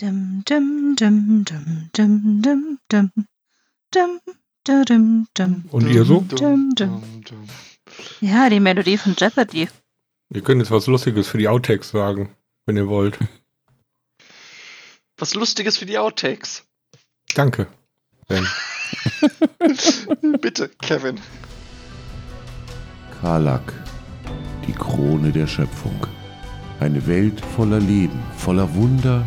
Dum, dum, dum, dum, dum, dum, dum. Dum, dum, dum, dum. Und ihr so? Dum, dum. Ja, die Melodie von Jeopardy. Ihr könnt jetzt was Lustiges für die Outtakes sagen, wenn ihr wollt. Was Lustiges für die Outtakes. Danke. Ben. Bitte, Kevin. Karlak, die Krone der Schöpfung. Eine Welt voller Leben, voller Wunder,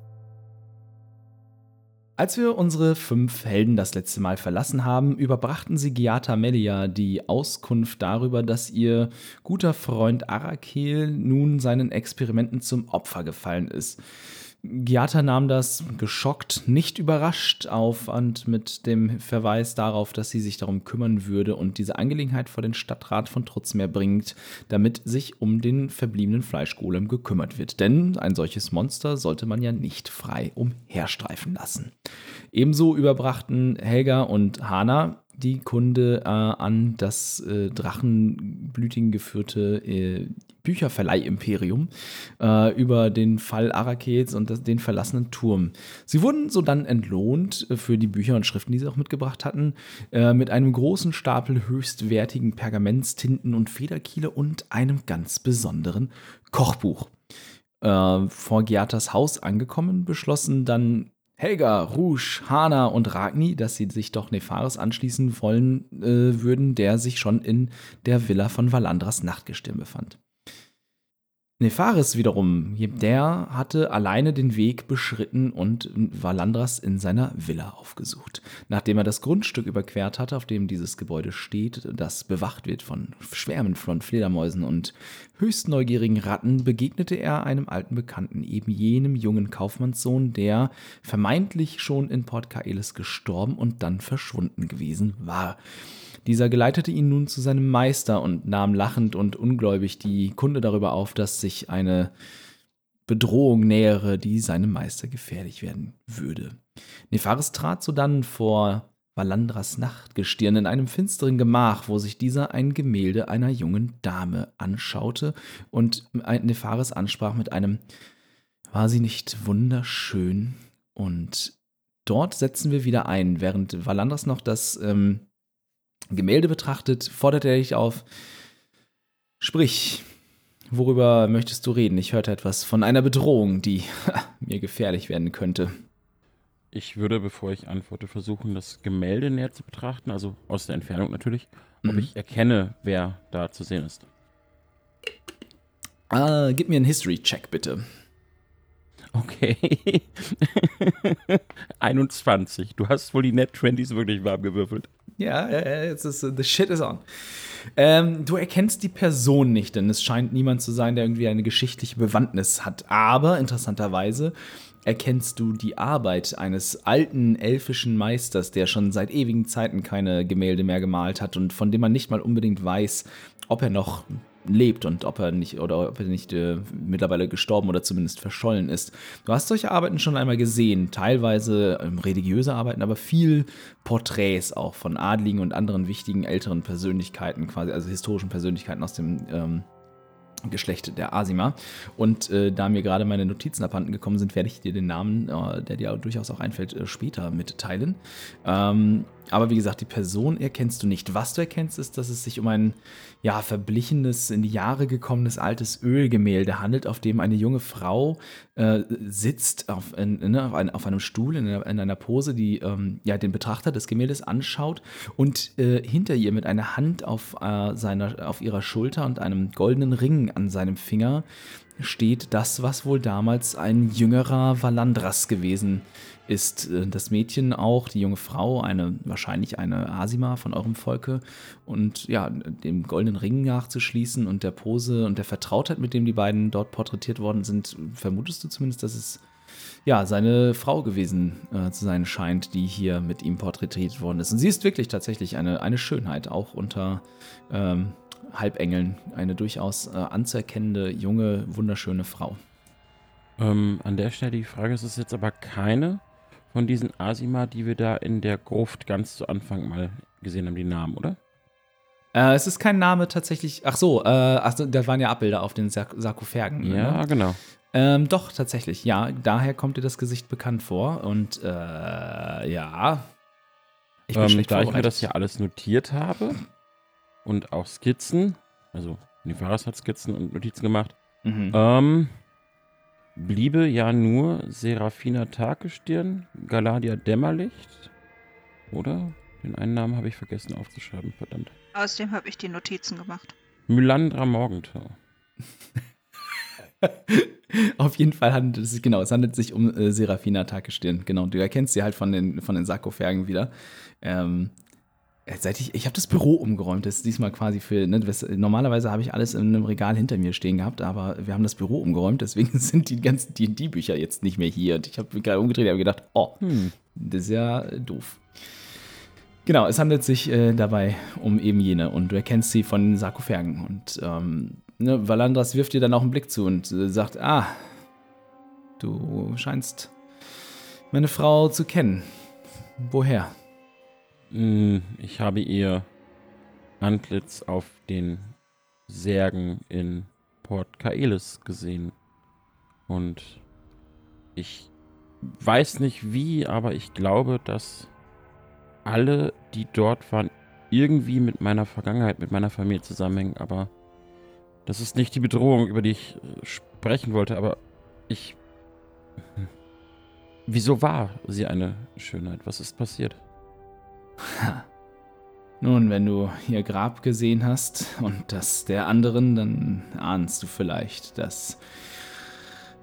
Als wir unsere fünf Helden das letzte Mal verlassen haben, überbrachten sie Giata Melia die Auskunft darüber, dass ihr guter Freund Arakel nun seinen Experimenten zum Opfer gefallen ist. Giata nahm das geschockt, nicht überrascht auf und mit dem Verweis darauf, dass sie sich darum kümmern würde und diese Angelegenheit vor den Stadtrat von Trutzmeer bringt, damit sich um den verbliebenen Fleischgolem gekümmert wird. Denn ein solches Monster sollte man ja nicht frei umherstreifen lassen. Ebenso überbrachten Helga und Hana die Kunde äh, an das äh, Drachenblütigen geführte äh, Bücherverleih-Imperium äh, über den Fall Arakels und das, den verlassenen Turm. Sie wurden so dann entlohnt äh, für die Bücher und Schriften, die sie auch mitgebracht hatten, äh, mit einem großen Stapel höchstwertigen Pergaments, Tinten und Federkiele und einem ganz besonderen Kochbuch. Äh, vor Giatas Haus angekommen, beschlossen dann Helga, Rouge, Hana und Ragni, dass sie sich doch Nefaris anschließen wollen äh, würden, der sich schon in der Villa von Valandras Nachtgestirn befand. Nefaris wiederum, der hatte alleine den Weg beschritten und Valandras in seiner Villa aufgesucht. Nachdem er das Grundstück überquert hatte, auf dem dieses Gebäude steht, das bewacht wird von Schwärmen von Fledermäusen und höchst neugierigen Ratten, begegnete er einem alten Bekannten, eben jenem jungen Kaufmannssohn, der vermeintlich schon in Port Kaelis gestorben und dann verschwunden gewesen war. Dieser geleitete ihn nun zu seinem Meister und nahm lachend und ungläubig die Kunde darüber auf, dass sich eine Bedrohung nähere, die seinem Meister gefährlich werden würde. Nefaris trat sodann vor Valandras Nachtgestirn in einem finsteren Gemach, wo sich dieser ein Gemälde einer jungen Dame anschaute und Nefaris ansprach mit einem War sie nicht wunderschön? Und dort setzen wir wieder ein, während Valandras noch das ähm, Gemälde betrachtet, fordert er dich auf. Sprich, worüber möchtest du reden? Ich hörte etwas von einer Bedrohung, die mir gefährlich werden könnte. Ich würde, bevor ich antworte, versuchen, das Gemälde näher zu betrachten, also aus der Entfernung natürlich, ob mhm. ich erkenne, wer da zu sehen ist. Uh, gib mir einen History-Check, bitte. Okay. 21. Du hast wohl die Net 20s wirklich warm gewürfelt. Ja, jetzt ist the shit is on. Ähm, du erkennst die Person nicht, denn es scheint niemand zu sein, der irgendwie eine geschichtliche Bewandtnis hat. Aber interessanterweise erkennst du die Arbeit eines alten elfischen Meisters, der schon seit ewigen Zeiten keine Gemälde mehr gemalt hat und von dem man nicht mal unbedingt weiß, ob er noch lebt und ob er nicht oder ob er nicht äh, mittlerweile gestorben oder zumindest verschollen ist. Du hast solche Arbeiten schon einmal gesehen, teilweise ähm, religiöse Arbeiten, aber viel Porträts auch von Adligen und anderen wichtigen älteren Persönlichkeiten, quasi also historischen Persönlichkeiten aus dem ähm, Geschlecht der Asima. Und äh, da mir gerade meine Notizen abhanden gekommen sind, werde ich dir den Namen, äh, der dir durchaus auch einfällt, äh, später mitteilen. Ähm, aber wie gesagt, die Person erkennst du nicht. Was du erkennst, ist, dass es sich um ein ja, verblichenes, in die Jahre gekommenes altes Ölgemälde handelt, auf dem eine junge Frau äh, sitzt auf, in, in, auf, einem Stuhl in einer, in einer Pose, die ähm, ja, den Betrachter des Gemäldes anschaut und äh, hinter ihr mit einer Hand auf, äh, seiner, auf ihrer Schulter und einem goldenen Ring an seinem Finger steht das, was wohl damals ein jüngerer Valandras gewesen ist. Äh, das Mädchen auch, die junge Frau, eine wahrscheinlich eine Asima von eurem Volke. Und ja, dem goldenen Ring nachzuschließen und der Pose und der Vertrautheit, mit dem die beiden dort porträtiert worden sind, vermutest du zumindest, dass es ja, seine Frau gewesen äh, zu sein scheint, die hier mit ihm porträtiert worden ist. Und sie ist wirklich tatsächlich eine, eine Schönheit, auch unter ähm, Halbengeln. Eine durchaus äh, anzuerkennende, junge, wunderschöne Frau. Ähm, an der Stelle die Frage, ist es jetzt aber keine von diesen Asima, die wir da in der Gruft ganz zu Anfang mal gesehen haben, die Namen, oder? Äh, es ist kein Name tatsächlich. Ach so, äh, ach da waren ja Abbilder auf den Sark Sarkophagen. Ja, Ne? genau. Ähm, doch, tatsächlich. Ja, daher kommt dir das Gesicht bekannt vor. Und äh, ja. Ich bin ähm, schlecht da ich mir das hier alles notiert habe und auch Skizzen, also Nivaras hat Skizzen und Notizen gemacht, Mhm. ähm, bliebe ja nur Serafina Tagestirn, Galadia Dämmerlicht, oder? Den einen Namen habe ich vergessen aufzuschreiben, verdammt. Außerdem habe ich die Notizen gemacht. Mylandra Morgentau. Auf jeden Fall handelt es sich, genau, es handelt sich um äh, Serafina Takestirn. Genau, du erkennst sie halt von den, von den Sarkophagen wieder. Ähm, äh, seit ich, ich habe das Büro umgeräumt, das ist diesmal quasi für, ne, das, normalerweise habe ich alles in einem Regal hinter mir stehen gehabt, aber wir haben das Büro umgeräumt, deswegen sind die ganzen D&D-Bücher jetzt nicht mehr hier. Und ich habe mich gerade umgedreht und habe gedacht, oh, Hm. das ist ja äh, doof. Genau, es handelt sich äh, dabei um eben jene und du erkennst sie von den Sarkophagen. Und ähm, ne, Valandras wirft dir dann auch einen Blick zu und äh, sagt, ah, du scheinst meine Frau zu kennen. Woher? Hm, Ich habe ihr Antlitz auf den Särgen in Port Kaelis gesehen. Und ich weiß nicht wie, aber ich glaube, dass alle, die dort waren, irgendwie mit meiner Vergangenheit, mit meiner Familie zusammenhängen. Aber das ist nicht die Bedrohung, über die ich äh, sprechen wollte, aber ich... Wieso war sie eine Schönheit? Was ist passiert? Nun, wenn du ihr Grab gesehen hast und das der anderen, dann ahnst du vielleicht, dass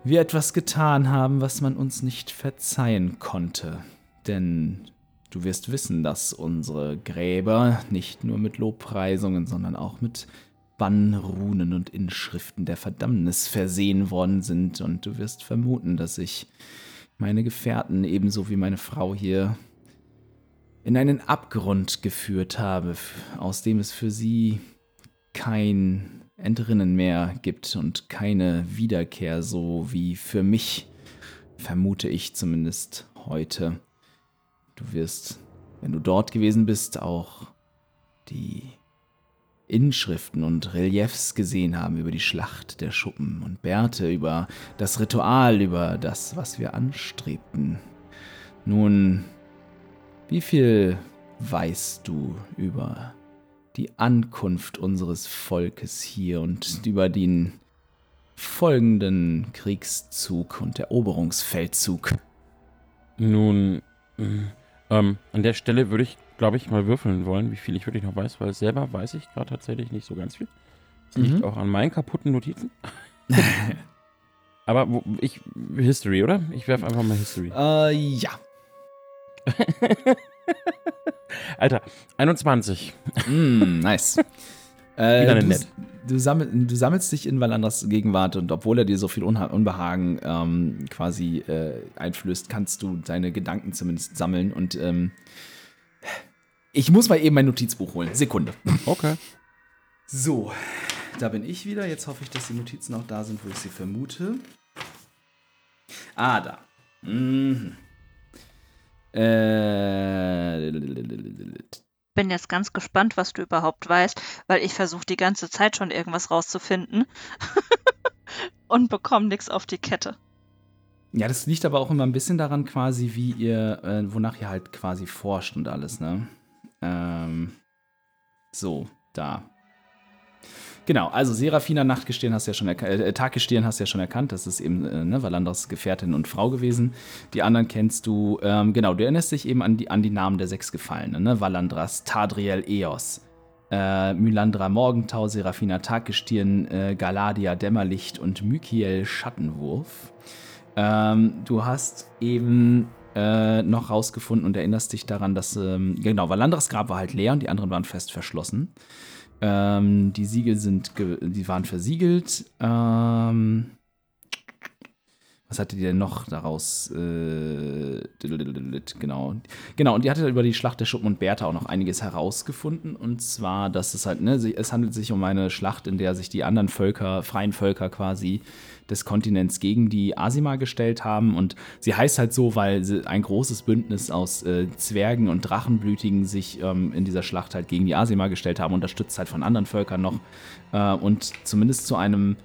wir etwas getan haben, was man uns nicht verzeihen konnte. Denn du wirst wissen, dass unsere Gräber nicht nur mit Lobpreisungen, sondern auch mit Bannrunen und Inschriften der Verdammnis versehen worden sind. Und du wirst vermuten, dass ich meine Gefährten ebenso wie meine Frau hier in einen Abgrund geführt habe, aus dem es für sie kein Entrinnen mehr gibt und keine Wiederkehr, so wie für mich, vermute ich zumindest heute. Du wirst, wenn du dort gewesen bist, auch die Inschriften und Reliefs gesehen haben über die Schlacht der Schuppen und Bärte, über das Ritual, über das, was wir anstrebten. Nun, wie viel weißt du über die Ankunft unseres Volkes hier und über den folgenden Kriegszug und Eroberungsfeldzug? Nun, mh, ähm, an der Stelle würde ich, glaube ich, mal würfeln wollen, wie viel ich wirklich noch weiß, weil selber weiß ich gerade tatsächlich nicht so ganz viel. Das liegt Mhm. auch an meinen kaputten Notizen. Aber wo, ich, History, oder? Ich werfe einfach mal History. Äh, ja. Alter, 21. Mm, nice. Äh, du, nett. Du, sammel, du sammelst dich in Valandras Gegenwart und obwohl er dir so viel Unha Unbehagen ähm, quasi äh, einflößt, kannst du deine Gedanken zumindest sammeln und ähm, ich muss mal eben mein Notizbuch holen. Sekunde. Okay. So, da bin ich wieder. Jetzt hoffe ich, dass die Notizen auch da sind, wo ich sie vermute. Ah, da. Mhm. Äh, Bin jetzt ganz gespannt, was du überhaupt weißt, weil ich versuche die ganze Zeit schon irgendwas rauszufinden und bekomme nichts auf die Kette. Ja, das liegt aber auch immer ein bisschen daran, quasi, wie ihr, äh, wonach ihr halt quasi forscht und alles, ne? Ähm, so, da. Genau, also Serafina Nachtgestirn hast ja schon erkannt, äh, Taggestirn hast ja schon erkannt, das ist eben äh, ne, Valandras Gefährtin und Frau gewesen. Die anderen kennst du, ähm, genau, du erinnerst dich eben an die, an die Namen der sechs Gefallenen, ne? Valandras, Tadriel, Eos, äh, Mylandra Morgentau, Serafina Taggestirn, äh, Galadia Dämmerlicht und Mykiel Schattenwurf. Ähm, du hast eben äh, noch rausgefunden und erinnerst dich daran, dass, ähm, genau, Valandras Grab war halt leer und die anderen waren fest verschlossen. Ähm, die Siegel sind, die waren versiegelt. Ähm, was hattet ihr denn noch daraus? Äh, genau. Genau, und ihr hattet über die Schlacht der Schuppen und Bertha auch noch einiges herausgefunden. Und zwar, dass es halt, ne, es handelt sich um eine Schlacht, in der sich die anderen Völker, freien Völker quasi des Kontinents gegen die Asima gestellt haben. Und sie heißt halt so, weil ein großes Bündnis aus äh, Zwergen und Drachenblütigen sich ähm, in dieser Schlacht halt gegen die Asima gestellt haben, unterstützt halt von anderen Völkern noch. Äh, und zumindest zu einem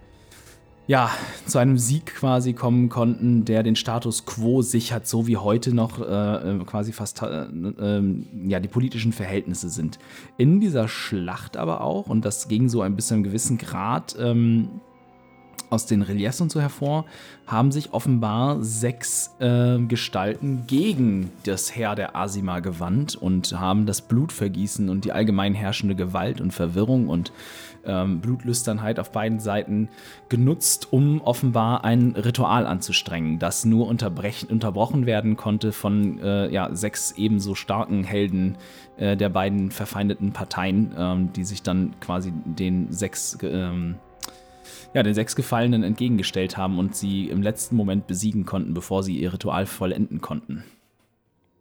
ja, zu einem Sieg quasi kommen konnten, der den Status quo sichert, so wie heute noch äh, äh quasi fast äh, äh, ja, die politischen Verhältnisse sind. In dieser Schlacht aber auch, und das ging so ein bisschen im gewissen Grad ähm, aus den Reliefs und so hervor, haben sich offenbar sechs äh, Gestalten gegen das Heer der Asima gewandt und haben das Blutvergießen und die allgemein herrschende Gewalt und Verwirrung und ähm, Blutlüsternheit auf beiden Seiten genutzt, um offenbar ein Ritual anzustrengen, das nur unterbrochen werden konnte von äh, ja, sechs ebenso starken Helden äh, der beiden verfeindeten Parteien, ähm, die sich dann quasi den sechs ähm, ja, den sechs Gefallenen entgegengestellt haben und sie im letzten Moment besiegen konnten, bevor sie ihr Ritual vollenden konnten.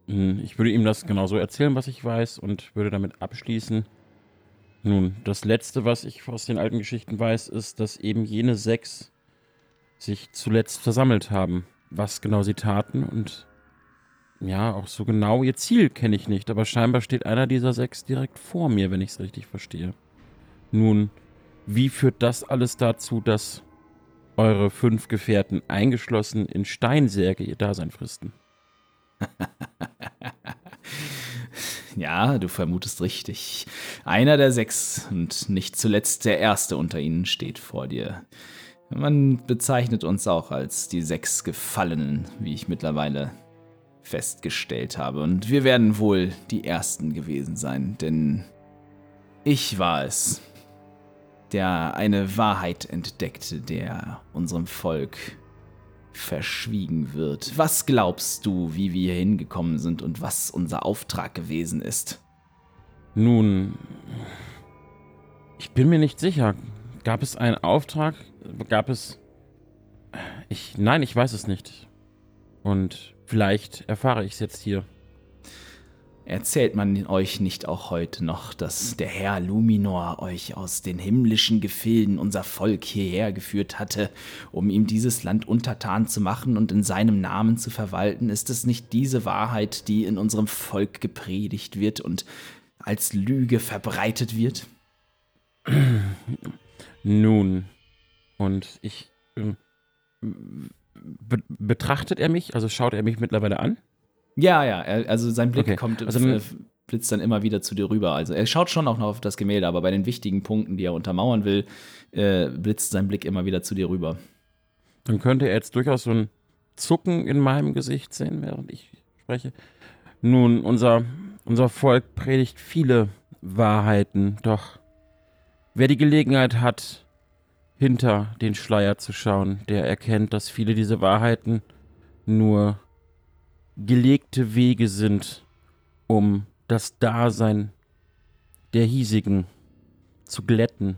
Hm, ich würde ihm das genauso erzählen, was ich weiß, und würde damit abschließen. Nun, das Letzte, was ich aus den alten Geschichten weiß, ist, dass eben jene sechs sich zuletzt versammelt haben. Was genau sie taten und ja, auch so genau ihr Ziel kenne ich nicht, aber scheinbar steht einer dieser sechs direkt vor mir, wenn ich es richtig verstehe. Nun, wie führt das alles dazu, dass eure fünf Gefährten eingeschlossen in Steinsärge ihr Dasein fristen? Ja, du vermutest richtig. Einer der sechs und nicht zuletzt der erste unter ihnen steht vor dir. Man bezeichnet uns auch als die sechs Gefallenen, wie ich mittlerweile festgestellt habe. Und wir werden wohl die Ersten gewesen sein, denn ich war es, der eine Wahrheit entdeckte, der unserem Volk verschwiegen wird. Was glaubst du, wie wir hier hingekommen sind und was unser Auftrag gewesen ist? Nun, ich bin mir nicht sicher. Gab es einen Auftrag? Gab es... Ich, nein, ich weiß es nicht. Und vielleicht erfahre ich es jetzt hier. Erzählt man euch nicht auch heute noch, dass der Herr Luminor euch aus den himmlischen Gefilden unser Volk hierher geführt hatte, um ihm dieses Land untertan zu machen und in seinem Namen zu verwalten? Ist es nicht diese Wahrheit, die in unserem Volk gepredigt wird und als Lüge verbreitet wird? Nun, und ich. Äh, be betrachtet er mich? Also schaut er mich mittlerweile an? Ja, ja, er, also sein Blick okay. kommt, also, äh, blitzt dann immer wieder zu dir rüber. Also er schaut schon auch noch auf das Gemälde, aber bei den wichtigen Punkten, die er untermauern will, äh, blitzt sein Blick immer wieder zu dir rüber. Dann könnte er jetzt durchaus so ein Zucken in meinem Gesicht sehen, während ich spreche. Nun, unser, unser Volk predigt viele Wahrheiten, doch wer die Gelegenheit hat, hinter den Schleier zu schauen, der erkennt, dass viele dieser Wahrheiten nur gelegte Wege sind, um das Dasein der hiesigen zu glätten.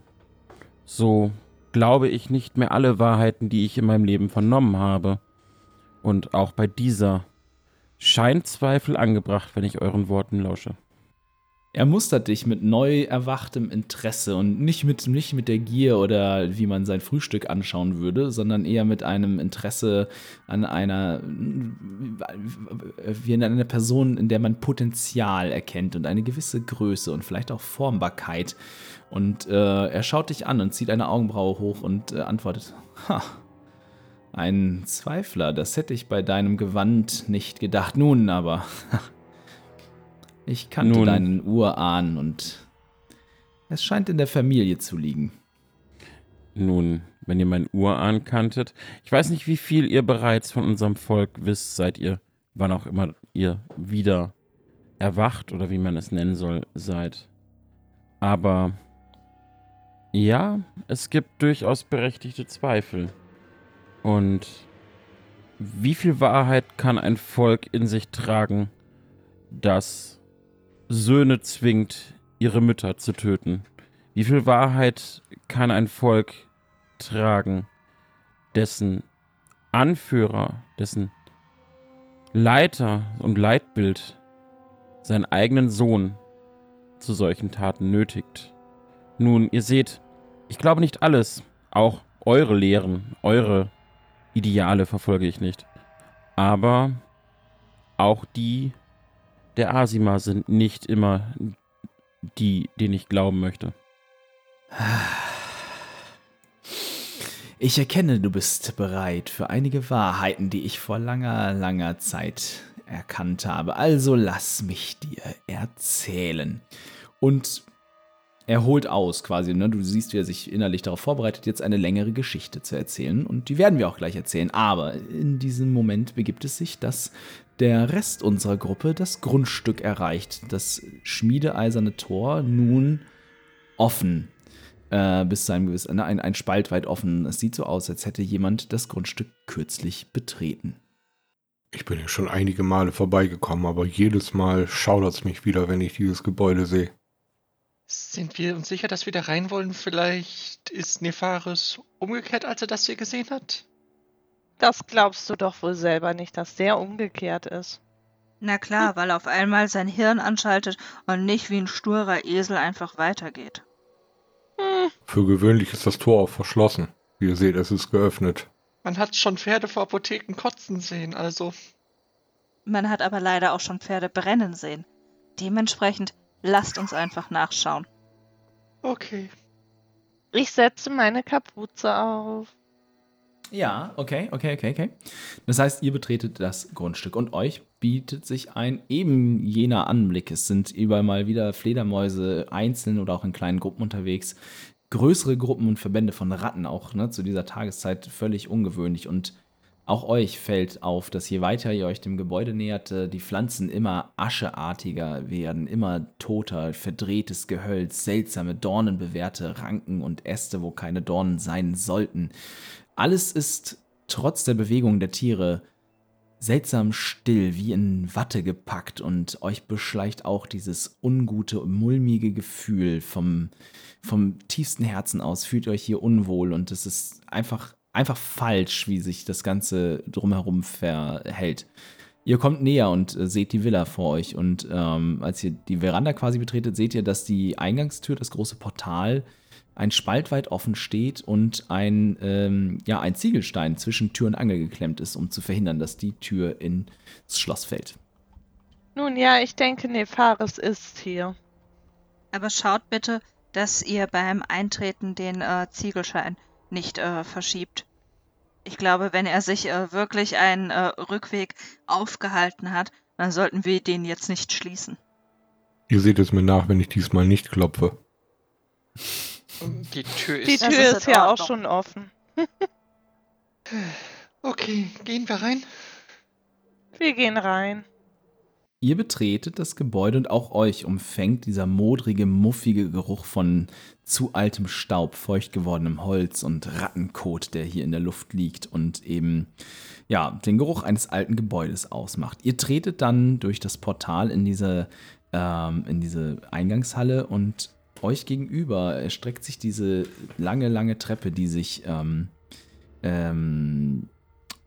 So glaube ich nicht mehr alle Wahrheiten, die ich in meinem Leben vernommen habe. Und auch bei dieser scheint Zweifel angebracht, wenn ich euren Worten lausche. Er mustert dich mit neu erwachtem Interesse und nicht mit, nicht mit der Gier oder wie man sein Frühstück anschauen würde, sondern eher mit einem Interesse an einer, wie in einer Person, in der man Potenzial erkennt und eine gewisse Größe und vielleicht auch Formbarkeit. Und äh, er schaut dich an und zieht eine Augenbraue hoch und äh, antwortet: Ha, ein Zweifler, das hätte ich bei deinem Gewand nicht gedacht. Nun aber. Ich kannte Nun, deinen Urahn und es scheint in der Familie zu liegen. Nun, wenn ihr meinen Urahn kanntet, ich weiß nicht, wie viel ihr bereits von unserem Volk wisst, seit ihr, wann auch immer ihr wieder erwacht oder wie man es nennen soll, seid. Aber ja, es gibt durchaus berechtigte Zweifel. Und wie viel Wahrheit kann ein Volk in sich tragen, das Söhne zwingt, ihre Mütter zu töten? Wie viel Wahrheit kann ein Volk tragen, dessen Anführer, dessen Leiter und Leitbild seinen eigenen Sohn zu solchen Taten nötigt. Nun, ihr seht, ich glaube nicht alles, auch eure Lehren, eure Ideale verfolge ich nicht. Aber auch die der Asima sind nicht immer die, denen ich glauben möchte. Ich erkenne, du bist bereit für einige Wahrheiten, die ich vor langer, langer Zeit erkannt habe. Also lass mich dir erzählen. Und er holt aus quasi. Ne? Du siehst, wie er sich innerlich darauf vorbereitet, jetzt eine längere Geschichte zu erzählen. Und die werden wir auch gleich erzählen. Aber in diesem Moment begibt es sich, dass der Rest unserer Gruppe das Grundstück erreicht. Das schmiedeeiserne Tor nun offen. Äh, bis zu einem gewissen, ne, ein, ein Spalt weit offen. Es sieht so aus, als hätte jemand das Grundstück kürzlich betreten. Ich bin ja schon einige Male vorbeigekommen, aber jedes Mal schaudert es mich wieder, wenn ich dieses Gebäude sehe. Sind wir uns sicher, dass wir da rein wollen? Vielleicht ist Nefaris umgekehrt, als er das hier gesehen hat? Das glaubst du doch wohl selber nicht, dass der umgekehrt ist. Na klar, weil er auf einmal sein Hirn anschaltet und nicht wie ein sturer Esel einfach weitergeht. Hm, Für gewöhnlich ist das Tor auch verschlossen. Wie ihr seht, es ist geöffnet. Man hat schon Pferde vor Apotheken kotzen sehen, also. Man hat aber leider auch schon Pferde brennen sehen. Dementsprechend lasst uns einfach nachschauen. Okay. ich setze meine Kapuze auf. Ja, okay, okay, okay, okay. Das heißt, ihr betretet das Grundstück und euch bietet sich ein eben jener Anblick. Es sind überall mal wieder Fledermäuse einzeln oder auch in kleinen Gruppen unterwegs. Größere Gruppen und Verbände von Ratten auch ne, zu dieser Tageszeit völlig ungewöhnlich. Und auch euch fällt auf, dass je weiter ihr euch dem Gebäude nähert, äh, die Pflanzen immer ascheartiger werden, immer toter, verdrehtes Gehölz, seltsame dornenbewehrte Ranken und Äste, wo keine Dornen sein sollten. Alles ist trotz der Bewegung der Tiere seltsam still, wie in Watte gepackt und euch beschleicht auch dieses ungute, mulmige Gefühl vom, vom tiefsten Herzen aus. Fühlt euch hier unwohl und es ist einfach, einfach falsch, wie sich das Ganze drumherum verhält. Ihr kommt näher und äh, seht die Villa vor euch und ähm, als ihr die Veranda quasi betretet, seht ihr, dass die Eingangstür, das große Portal, ein Spalt weit offen steht und ein, ähm, ja, ein Ziegelstein zwischen Tür und Angel geklemmt ist, um zu verhindern, dass die Tür ins Schloss fällt. Nun ja, ich denke, Nefaris ist hier. Aber schaut bitte, dass ihr beim Eintreten den äh, Ziegelschein nicht äh, verschiebt. Ich glaube, wenn er sich äh, wirklich einen äh, Rückweg aufgehalten hat, dann sollten wir den jetzt nicht schließen. Ihr seht es mir nach, wenn ich diesmal nicht klopfe. Die Tür Die ist. Das Tür ist ist, ja auch schon offen. Okay, gehen wir rein. Wir gehen rein. Ihr betretet das Gebäude und auch euch umfängt dieser modrige, muffige Geruch von zu altem Staub, feucht gewordenem Holz und Rattenkot, der hier in der Luft liegt und eben ja, den Geruch eines alten Gebäudes ausmacht. Ihr tretet dann durch das Portal in diese, ähm, in diese Eingangshalle und euch gegenüber erstreckt sich diese lange, lange Treppe, die sich ähm, ähm,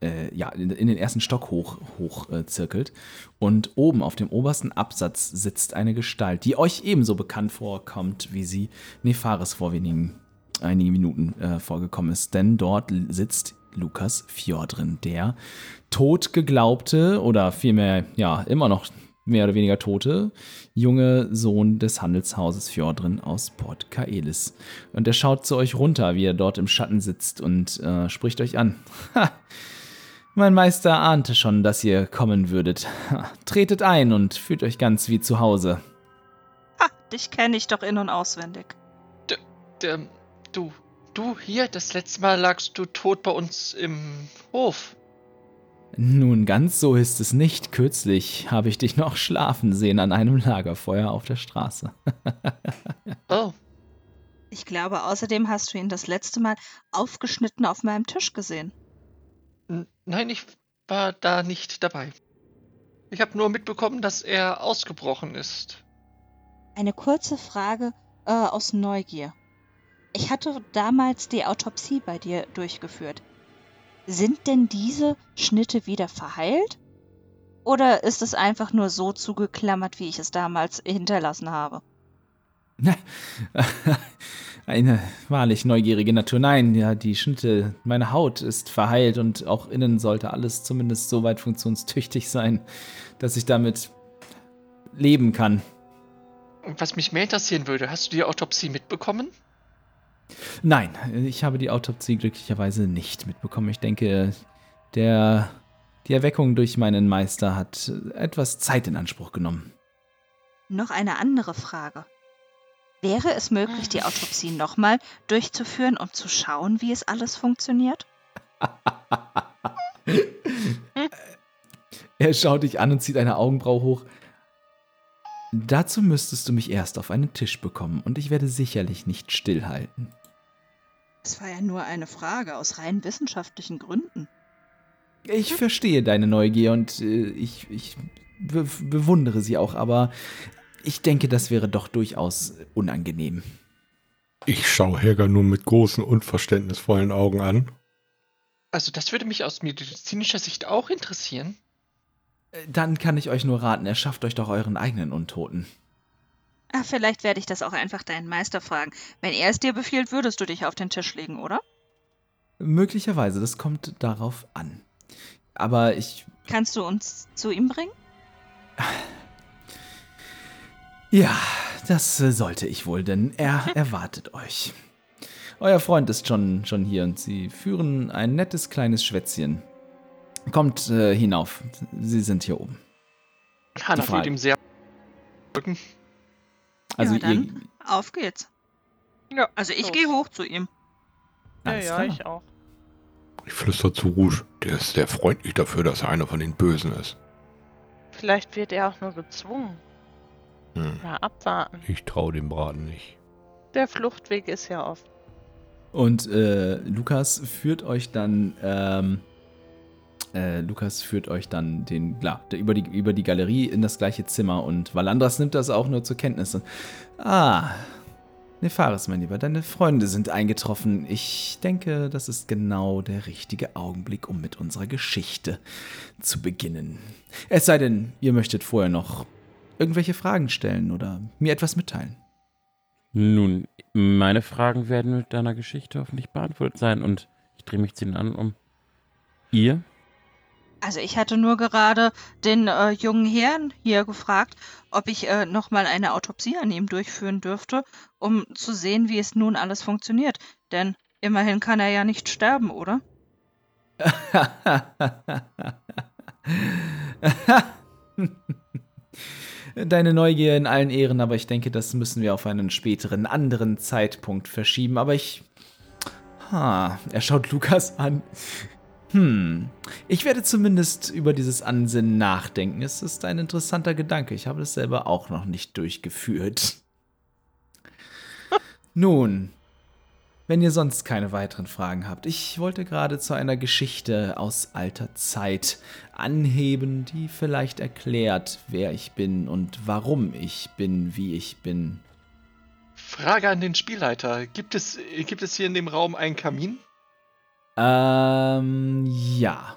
äh, ja, in, den ersten Stock hoch, hoch äh, zirkelt. Und oben auf dem obersten Absatz sitzt eine Gestalt, die euch ebenso bekannt vorkommt, wie sie Nefaris vor wenigen einigen Minuten äh, vorgekommen ist. Denn dort sitzt Lukas Fjordrin, der tot geglaubte oder vielmehr, ja, immer noch mehr oder weniger tote junge Sohn des Handelshauses Fjordrin aus Port Kaelis. Und er schaut zu euch runter, wie er dort im Schatten sitzt und äh, spricht euch an. Ha! Mein Meister ahnte schon, dass ihr kommen würdet. Ha, Tretet ein und fühlt euch ganz wie zu Hause. Ha, dich kenne ich doch in- und auswendig. Der, du, du hier, das letzte Mal lagst du tot bei uns im Hof. Nun, ganz so ist es nicht. Kürzlich habe ich dich noch schlafen sehen an einem Lagerfeuer auf der Straße. Oh, Ich glaube, außerdem hast du ihn das letzte Mal aufgeschnitten auf meinem Tisch gesehen. nein, ich war da nicht dabei. Ich habe nur mitbekommen, dass er ausgebrochen ist. Eine kurze Frage äh, aus Neugier. Ich hatte damals die Autopsie bei dir durchgeführt. Sind denn diese Schnitte wieder verheilt? Oder ist es einfach nur so zugeklammert, wie ich es damals hinterlassen habe? Eine wahrlich neugierige Natur. Nein, ja, die Schnitte, meine Haut ist verheilt und auch innen sollte alles zumindest so weit funktionstüchtig sein, dass ich damit leben kann. Und was mich mehr interessieren würde, hast du die Autopsie mitbekommen? Nein, ich habe die Autopsie glücklicherweise nicht mitbekommen. Ich denke, der, die Erweckung durch meinen Meister hat etwas Zeit in Anspruch genommen. Noch eine andere Frage. Wäre es möglich, die Autopsie nochmal durchzuführen, um zu schauen, wie es alles funktioniert? er schaut dich an und zieht eine Augenbraue hoch. Dazu müsstest du mich erst auf einen Tisch bekommen und ich werde sicherlich nicht stillhalten. Es war ja nur eine Frage aus rein wissenschaftlichen Gründen. Ich verstehe deine Neugier und äh, ich, ich be bewundere sie auch, aber ich denke, das wäre doch durchaus unangenehm. Ich schaue Helga nur mit großen, unverständnisvollen Augen an. Also das würde mich aus medizinischer Sicht auch interessieren. Äh, dann kann ich euch nur raten, erschafft euch doch euren eigenen Untoten. Ach, vielleicht werde ich das auch einfach deinen Meister fragen. Wenn er es dir befiehlt, würdest du dich auf den Tisch legen, oder? Möglicherweise, das kommt darauf an. Aber ich. Kannst du uns zu ihm bringen? Ja, das sollte ich wohl, denn er erwartet euch. Euer Freund ist schon, schon hier und sie führen ein nettes kleines Schwätzchen. Kommt äh, hinauf. Sie sind hier oben. Hanna fühlt ihm sehr. Also ja, dann ihr, auf geht's. Ja, Also ich gehe hoch zu ihm. Ja, ja, ich auch. Ich flüster zu Rouge. Der ist sehr freundlich dafür, dass er einer von den Bösen ist. Vielleicht wird er auch nur gezwungen. Hm. Mal abwarten. Ich traue dem Braten nicht. Der Fluchtweg ist ja offen. Und äh, Lukas führt euch dann, ähm, äh, Lukas führt euch dann den, klar, über die, über die Galerie in das gleiche Zimmer und Valandras nimmt das auch nur zur Kenntnis. Ah, Nefaris, mein Lieber, deine Freunde sind eingetroffen. Ich denke, das ist genau der richtige Augenblick, um mit unserer Geschichte zu beginnen. Es sei denn, ihr möchtet vorher noch irgendwelche Fragen stellen oder mir etwas mitteilen. Nun, meine Fragen werden mit deiner Geschichte hoffentlich beantwortet sein und ich drehe mich zu ihnen an um. Ihr? Also ich hatte nur gerade den äh, jungen Herrn hier gefragt, ob ich äh, nochmal eine Autopsie an ihm durchführen dürfte, um zu sehen, wie es nun alles funktioniert. Denn immerhin kann er ja nicht sterben, oder? Deine Neugier in allen Ehren, aber ich denke, das müssen wir auf einen späteren, anderen Zeitpunkt verschieben. Aber ich. Ha, er schaut Lukas an. Hm, ich werde zumindest über dieses Ansinnen nachdenken. Es ist ein interessanter Gedanke. Ich habe es selber auch noch nicht durchgeführt. Nun, wenn ihr sonst keine weiteren Fragen habt, ich wollte gerade zu einer Geschichte aus alter Zeit anheben, die vielleicht erklärt, wer ich bin und warum ich bin, wie ich bin. Frage an den Spielleiter. Gibt es, gibt es hier in dem Raum einen Kamin? Ähm, ja.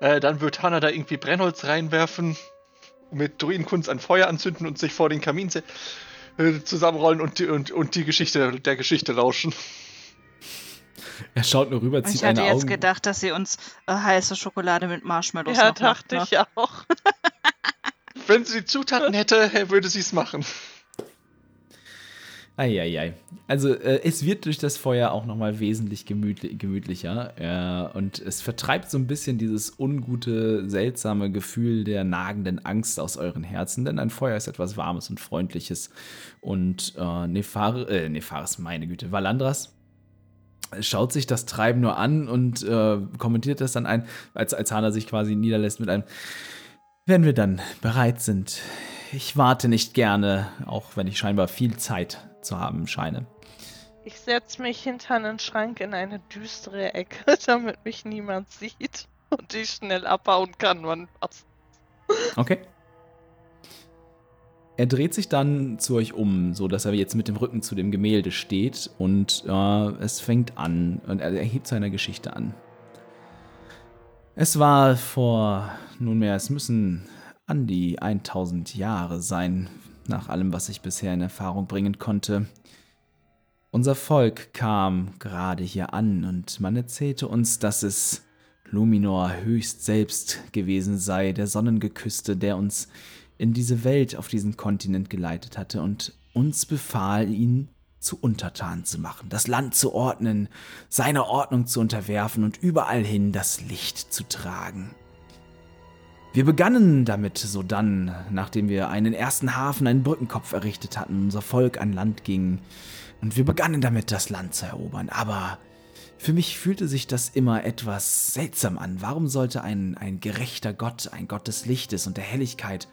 Äh, dann wird Hanna da irgendwie Brennholz reinwerfen, mit Druidenkunst ein Feuer anzünden und sich vor den Kamin äh, zusammenrollen und, die- und, und die Geschichte der Geschichte lauschen. Er schaut nur rüber, Und zieht ich hatte eine jetzt Augen. gedacht, dass sie uns äh, heiße Schokolade mit Marshmallows Ja, noch macht, dachte ne? ich auch. Wenn sie die Zutaten hätte, würde sie es machen. Eieiei. Also äh, es wird durch das Feuer auch nochmal wesentlich gemütli gemütlicher äh, und es vertreibt so ein bisschen dieses ungute, seltsame Gefühl der nagenden Angst aus euren Herzen, denn ein Feuer ist etwas Warmes und Freundliches. Und äh, Nefar äh, Nefaris, meine Güte, Valandras schaut sich das Treiben nur an und äh, kommentiert das dann ein, als, als Hana sich quasi niederlässt mit einem Wenn wir dann bereit sind, ich warte nicht gerne, auch wenn ich scheinbar viel Zeit zu haben scheine. Ich setze mich hinter einen Schrank in eine düstere Ecke, damit mich niemand sieht und ich schnell abhauen kann, wann was. Okay. Er dreht sich dann zu euch um, so dass er jetzt mit dem Rücken zu dem Gemälde steht und äh, es fängt an und er, er hebt seine Geschichte an. Es war vor nunmehr, es müssen an die 1000 Jahre sein, nach allem, was ich bisher in Erfahrung bringen konnte. Unser Volk kam gerade hier an und man erzählte uns, dass es Luminor höchst selbst gewesen sei, der Sonnengeküsste, der uns in diese Welt auf diesen Kontinent geleitet hatte und uns befahl, ihn zu untertan zu machen, das Land zu ordnen, seiner Ordnung zu unterwerfen und überall hin das Licht zu tragen. Wir begannen damit sodann, nachdem wir einen ersten Hafen, einen Brückenkopf errichtet hatten, unser Volk an Land ging, und wir begannen damit, das Land zu erobern. Aber für mich fühlte sich das immer etwas seltsam an. Warum sollte ein, ein gerechter Gott, ein Gott des Lichtes und der Helligkeit,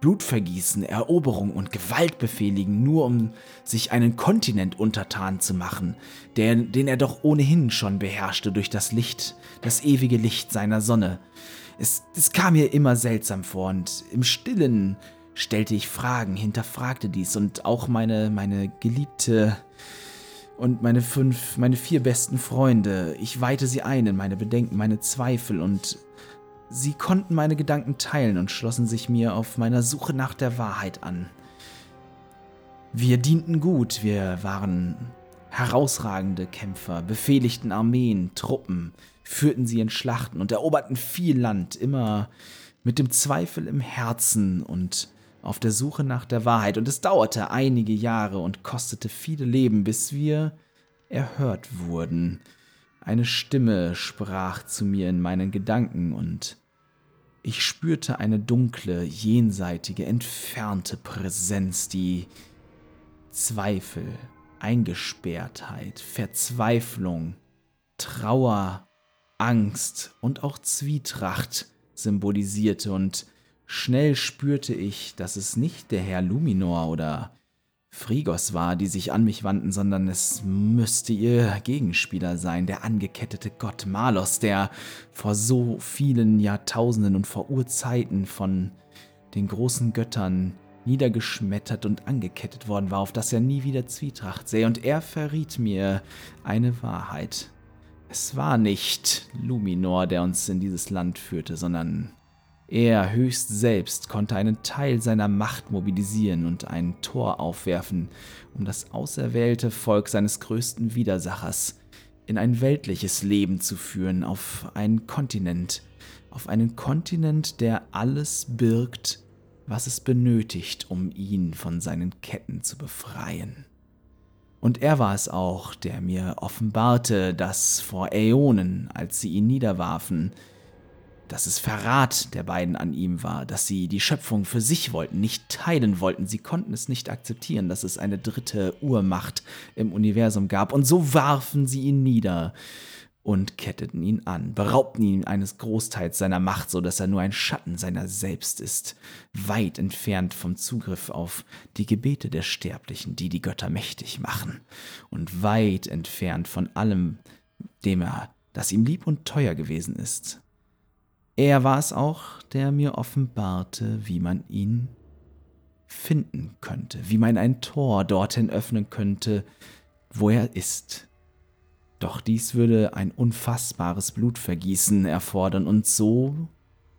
Blutvergießen, Eroberung und Gewalt befehligen, nur um sich einen Kontinent untertan zu machen, der, den er doch ohnehin schon beherrschte durch das Licht, das ewige Licht seiner Sonne. Es, es kam mir immer seltsam vor und im stillen stellte ich Fragen, hinterfragte dies und auch meine, meine geliebte und meine fünf, meine vier besten Freunde. Ich weihte sie ein in meine Bedenken, meine Zweifel und sie konnten meine Gedanken teilen und schlossen sich mir auf meiner Suche nach der Wahrheit an. Wir dienten gut, wir waren herausragende Kämpfer, befehligten Armeen, Truppen, führten sie in Schlachten und eroberten viel Land, immer mit dem Zweifel im Herzen und auf der Suche nach der Wahrheit, und es dauerte einige Jahre und kostete viele Leben, bis wir erhört wurden. Eine Stimme sprach zu mir in meinen Gedanken, und ich spürte eine dunkle, jenseitige, entfernte Präsenz, die Zweifel, Eingesperrtheit, Verzweiflung, Trauer, Angst und auch Zwietracht symbolisierte, und Schnell spürte ich, dass es nicht der Herr Luminor oder Frigos war, die sich an mich wandten, sondern es müsste ihr Gegenspieler sein, der angekettete Gott Malos, der vor so vielen Jahrtausenden und vor Urzeiten von den großen Göttern niedergeschmettert und angekettet worden war, auf das er nie wieder Zwietracht sähe, und er verriet mir eine Wahrheit. Es war nicht Luminor, der uns in dieses Land führte, sondern er höchst selbst konnte einen Teil seiner Macht mobilisieren und ein Tor aufwerfen, um das auserwählte Volk seines größten Widersachers in ein weltliches Leben zu führen, auf einen Kontinent, auf einen Kontinent, der alles birgt, was es benötigt, um ihn von seinen Ketten zu befreien. Und er war es auch, der mir offenbarte, dass vor Äonen, als sie ihn niederwarfen, dass es Verrat der beiden an ihm war, dass sie die Schöpfung für sich wollten, nicht teilen wollten. Sie konnten es nicht akzeptieren, dass es eine dritte Urmacht im Universum gab. Und so warfen sie ihn nieder und ketteten ihn an, beraubten ihn eines Großteils seiner Macht, so dass er nur ein Schatten seiner selbst ist, weit entfernt vom Zugriff auf die Gebete der Sterblichen, die die Götter mächtig machen, und weit entfernt von allem, dem er, das ihm lieb und teuer gewesen ist. Er war es auch, der mir offenbarte, wie man ihn finden könnte, wie man ein Tor dorthin öffnen könnte, wo er ist. Doch dies würde ein unfassbares Blutvergießen erfordern, und so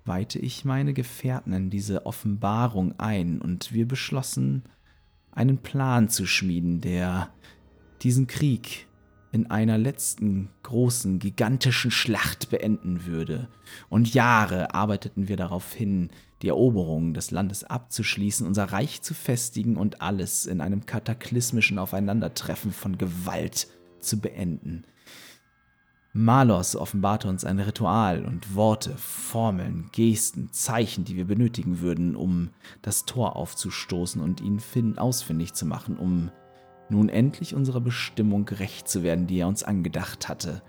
weihte ich meine Gefährten in diese Offenbarung ein, und wir beschlossen, einen Plan zu schmieden, der diesen Krieg in einer letzten großen, gigantischen Schlacht beenden würde. Und Jahre arbeiteten wir darauf hin, die Eroberung des Landes abzuschließen, unser Reich zu festigen und alles in einem kataklysmischen Aufeinandertreffen von Gewalt zu beenden. Malos offenbarte uns ein Ritual und Worte, Formeln, Gesten, Zeichen, die wir benötigen würden, um das Tor aufzustoßen und ihn ausfindig zu machen, um nun endlich unserer Bestimmung gerecht zu werden, die er uns angedacht hatte.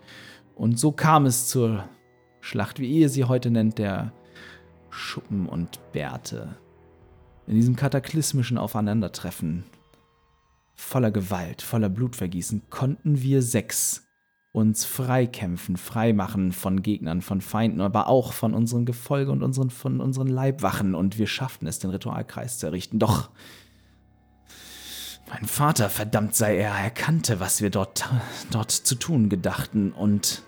Und so kam es zur Schlacht, wie ihr sie heute nennt, der Schuppen und Bärte. In diesem kataklysmischen Aufeinandertreffen, voller Gewalt, voller Blutvergießen, konnten wir sechs uns freikämpfen, freimachen von Gegnern, von Feinden, aber auch von unserem Gefolge und unseren, von unseren Leibwachen. Und wir schafften es, den Ritualkreis zu errichten. Doch mein Vater, verdammt sei er, erkannte, was wir dort, dort zu tun gedachten und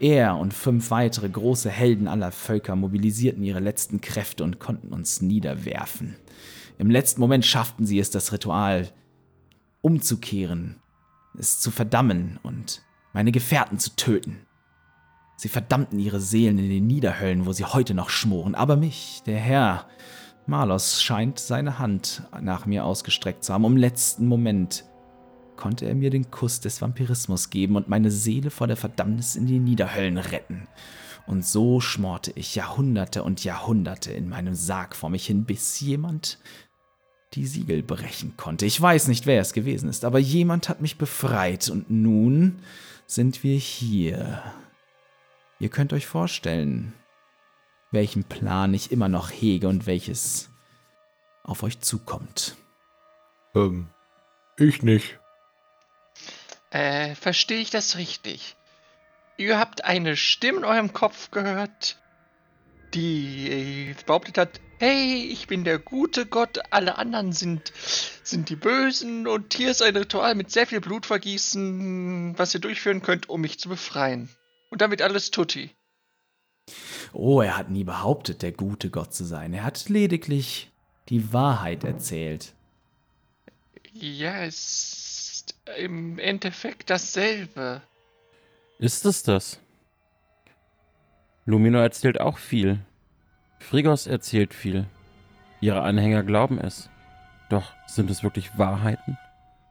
Er und fünf weitere große Helden aller Völker mobilisierten ihre letzten Kräfte und konnten uns niederwerfen. Im letzten Moment schafften sie es, das Ritual umzukehren, es zu verdammen und meine Gefährten zu töten. Sie verdammten ihre Seelen in den Niederhöllen, wo sie heute noch schmoren, aber mich, der Herr, Malos, scheint seine Hand nach mir ausgestreckt zu haben. Im letzten Moment konnte er mir den Kuss des Vampirismus geben und meine Seele vor der Verdammnis in die Niederhöllen retten. Und so schmorte ich Jahrhunderte und Jahrhunderte in meinem Sarg vor mich hin, bis jemand die Siegel brechen konnte. Ich weiß nicht, wer es gewesen ist, aber jemand hat mich befreit und nun sind wir hier. Ihr könnt euch vorstellen, welchen Plan ich immer noch hege und welches auf euch zukommt. Ähm, ich nicht. Äh, verstehe ich das richtig? Ihr habt eine Stimme in eurem Kopf gehört, die äh, behauptet hat, hey, ich bin der gute Gott, alle anderen sind, sind die Bösen und hier ist ein Ritual mit sehr viel Blutvergießen, was ihr durchführen könnt, um mich zu befreien. Und damit alles tutti. Oh, er hat nie behauptet, der gute Gott zu sein. Er hat lediglich die Wahrheit erzählt. Ja, es ist im Endeffekt dasselbe. Ist es das? Lumino erzählt auch viel. Frigos erzählt viel. Ihre Anhänger glauben es. Doch sind es wirklich Wahrheiten?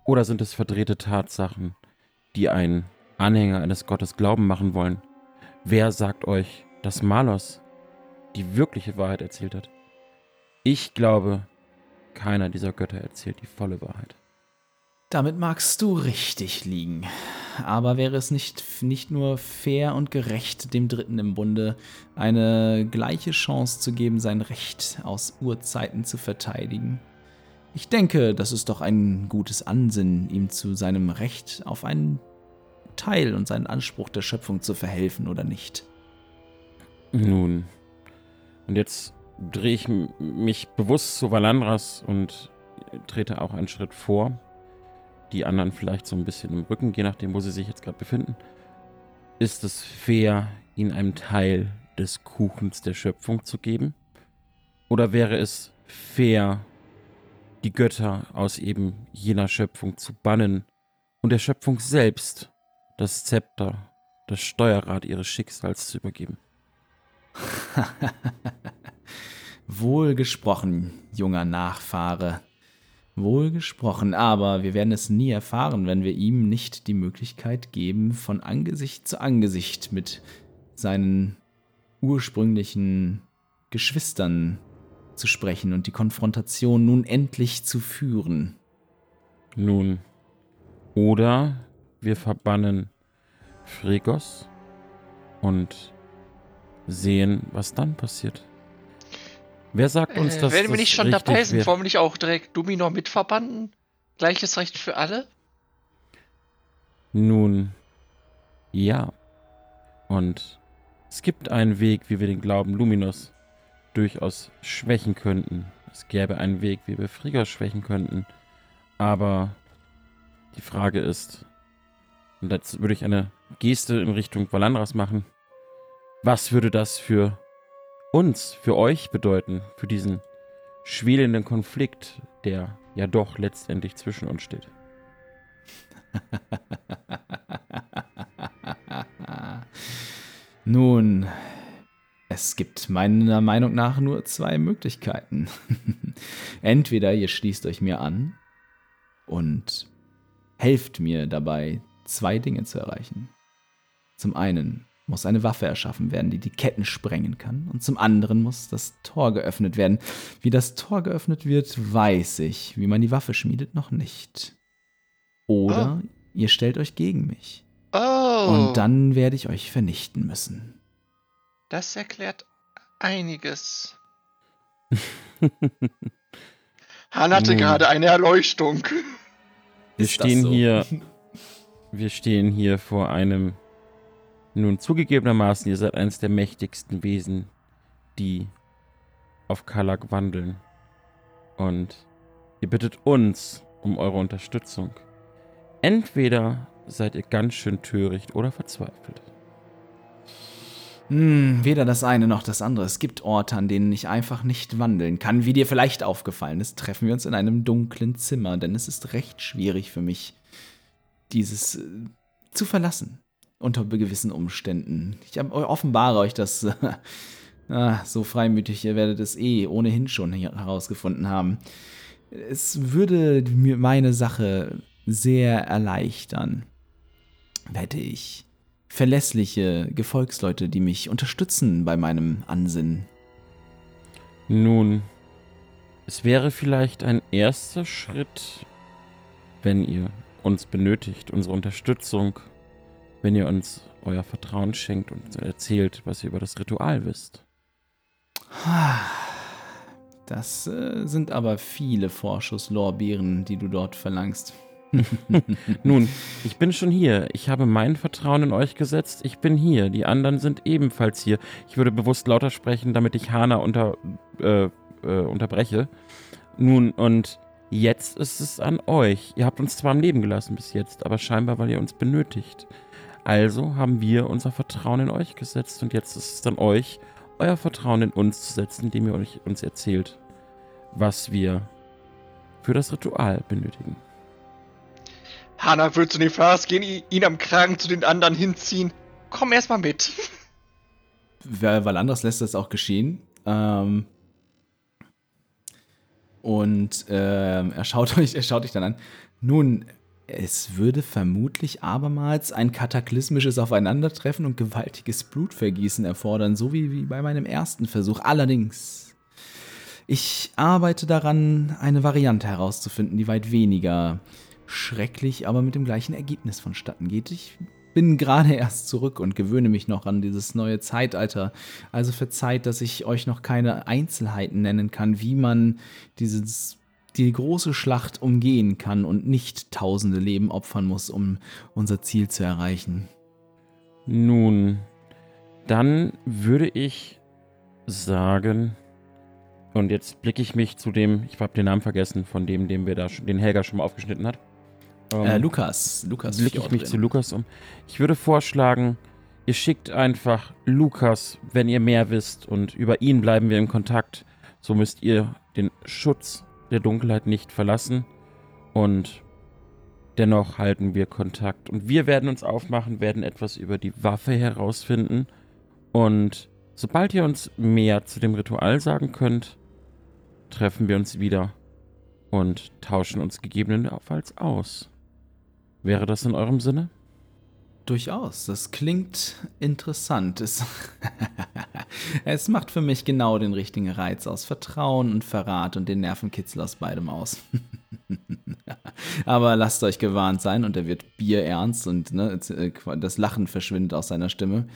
Oder sind es verdrehte Tatsachen, die einen Anhänger eines Gottes glauben machen wollen? Wer sagt euch, dass Malos die wirkliche Wahrheit erzählt hat? Ich glaube, keiner dieser Götter erzählt die volle Wahrheit. Damit magst du richtig liegen. Aber wäre es nicht, nicht nur fair und gerecht, dem Dritten im Bunde eine gleiche Chance zu geben, sein Recht aus Urzeiten zu verteidigen? Ich denke, das ist doch ein gutes Ansinnen, ihm zu seinem Recht auf einen Teil und seinen Anspruch der Schöpfung zu verhelfen, oder nicht? Nun, und jetzt drehe ich mich bewusst zu Valandras und trete auch einen Schritt vor. Die anderen vielleicht so ein bisschen im Rücken, je nachdem, wo sie sich jetzt gerade befinden. Ist es fair, ihnen einen Teil des Kuchens der Schöpfung zu geben? Oder wäre es fair, die Götter aus eben jener Schöpfung zu bannen und der Schöpfung selbst das Zepter, das Steuerrad ihres Schicksals zu übergeben? Wohl gesprochen, junger Nachfahre. Wohl gesprochen, aber wir werden es nie erfahren, wenn wir ihm nicht die Möglichkeit geben, von Angesicht zu Angesicht mit seinen ursprünglichen Geschwistern zu sprechen und die Konfrontation nun endlich zu führen. Nun, oder wir verbannen Phregos und sehen, was dann passiert. Wer sagt uns, Äh, dass wenn das wir nicht schon dabei sind, wollen wir nicht auch direkt Dominor mitverbannen? Gleiches Recht für alle? Nun, ja. Und es gibt einen Weg, wie wir den Glauben Luminos durchaus schwächen könnten. Es gäbe einen Weg, wie wir Frigga schwächen könnten. Aber die Frage ist, und jetzt würde ich eine Geste in Richtung Valandras machen, was würde das für uns, für euch bedeuten, für diesen schwelenden Konflikt, der ja doch letztendlich zwischen uns steht? Nun, es gibt meiner Meinung nach nur zwei Möglichkeiten. Entweder ihr schließt euch mir an und helft mir dabei, zwei Dinge zu erreichen. Zum einen muss eine Waffe erschaffen werden, die die Ketten sprengen kann, und zum anderen muss das Tor geöffnet werden. Wie das Tor geöffnet wird, weiß ich. Wie man die Waffe schmiedet, noch nicht. Oder ihr stellt euch gegen mich. Oh. Und dann werde ich euch vernichten müssen. Das erklärt einiges. Han hatte Nun. gerade eine Erleuchtung. Wir Ist stehen so? hier, wir stehen hier vor einem, nun zugegebenermaßen, ihr seid eines der mächtigsten Wesen, die auf Kalak wandeln. Und ihr bittet uns um eure Unterstützung. Entweder seid ihr ganz schön töricht oder verzweifelt. Hm, weder das eine noch das andere. Es gibt Orte, an denen ich einfach nicht wandeln kann. Wie dir vielleicht aufgefallen ist, treffen wir uns in einem dunklen Zimmer, denn es ist recht schwierig für mich, dieses äh, zu verlassen. Unter gewissen Umständen. Ich offenbare euch das. ah, so freimütig, ihr werdet es eh ohnehin schon herausgefunden haben. Es würde mir meine Sache sehr erleichtern, hätte ich verlässliche Gefolgsleute, die mich unterstützen bei meinem Ansinnen. Nun, es wäre vielleicht ein erster Schritt, wenn ihr uns benötigt, unsere Unterstützung, wenn ihr uns euer Vertrauen schenkt und erzählt, was ihr über das Ritual wisst. Das äh, sind aber viele Vorschusslorbeeren, die du dort verlangst. Nun, ich bin schon hier. Ich habe mein Vertrauen in euch gesetzt. Ich bin hier. Die anderen sind ebenfalls hier. Ich würde bewusst lauter sprechen, damit ich Hana unter, äh, äh, unterbreche. Nun, und jetzt ist es an euch. Ihr habt uns zwar am Leben gelassen bis jetzt, aber scheinbar, weil ihr uns benötigt. Also haben wir unser Vertrauen in euch gesetzt und jetzt ist es an euch, euer Vertrauen in uns zu setzen, indem ihr euch, uns erzählt, was wir für das Ritual benötigen. Hanna wird zu den Fars gehen, ihn am Kragen zu den anderen hinziehen. Komm erstmal mit. Weil anders lässt das auch geschehen. Ähm und ähm, er schaut euch, er schaut euch dann an. Nun, es würde vermutlich abermals ein kataklysmisches Aufeinandertreffen und gewaltiges Blutvergießen erfordern, so wie, wie bei meinem ersten Versuch. Allerdings, ich arbeite daran, eine Variante herauszufinden, die weit weniger schrecklich, aber mit dem gleichen Ergebnis vonstatten geht. Ich bin gerade erst zurück und gewöhne mich noch an dieses neue Zeitalter. Also verzeiht, dass ich euch noch keine Einzelheiten nennen kann, wie man dieses die große Schlacht umgehen kann und nicht tausende Leben opfern muss, um unser Ziel zu erreichen. Nun, dann würde ich sagen, und jetzt blicke ich mich zu dem, ich habe den Namen vergessen, von dem, den wir da, den Helga schon mal aufgeschnitten hat. Ähm, äh, Lukas. Lukas blicke ich mich zu Lukas um. Ich würde vorschlagen, ihr schickt einfach Lukas, wenn ihr mehr wisst, und über ihn bleiben wir in Kontakt. So müsst ihr den Schutz der Dunkelheit nicht verlassen. Und dennoch halten wir Kontakt. Und wir werden uns aufmachen, werden etwas über die Waffe herausfinden. Und sobald ihr uns mehr zu dem Ritual sagen könnt, treffen wir uns wieder und tauschen uns gegebenenfalls aus. Wäre das in eurem Sinne? Durchaus, das klingt interessant. Es, es macht für mich genau den richtigen Reiz aus Vertrauen und Verrat und den Nervenkitzel aus beidem aus. Aber lasst euch gewarnt sein und er wird bierernst und ne, äh, das Lachen verschwindet aus seiner Stimme.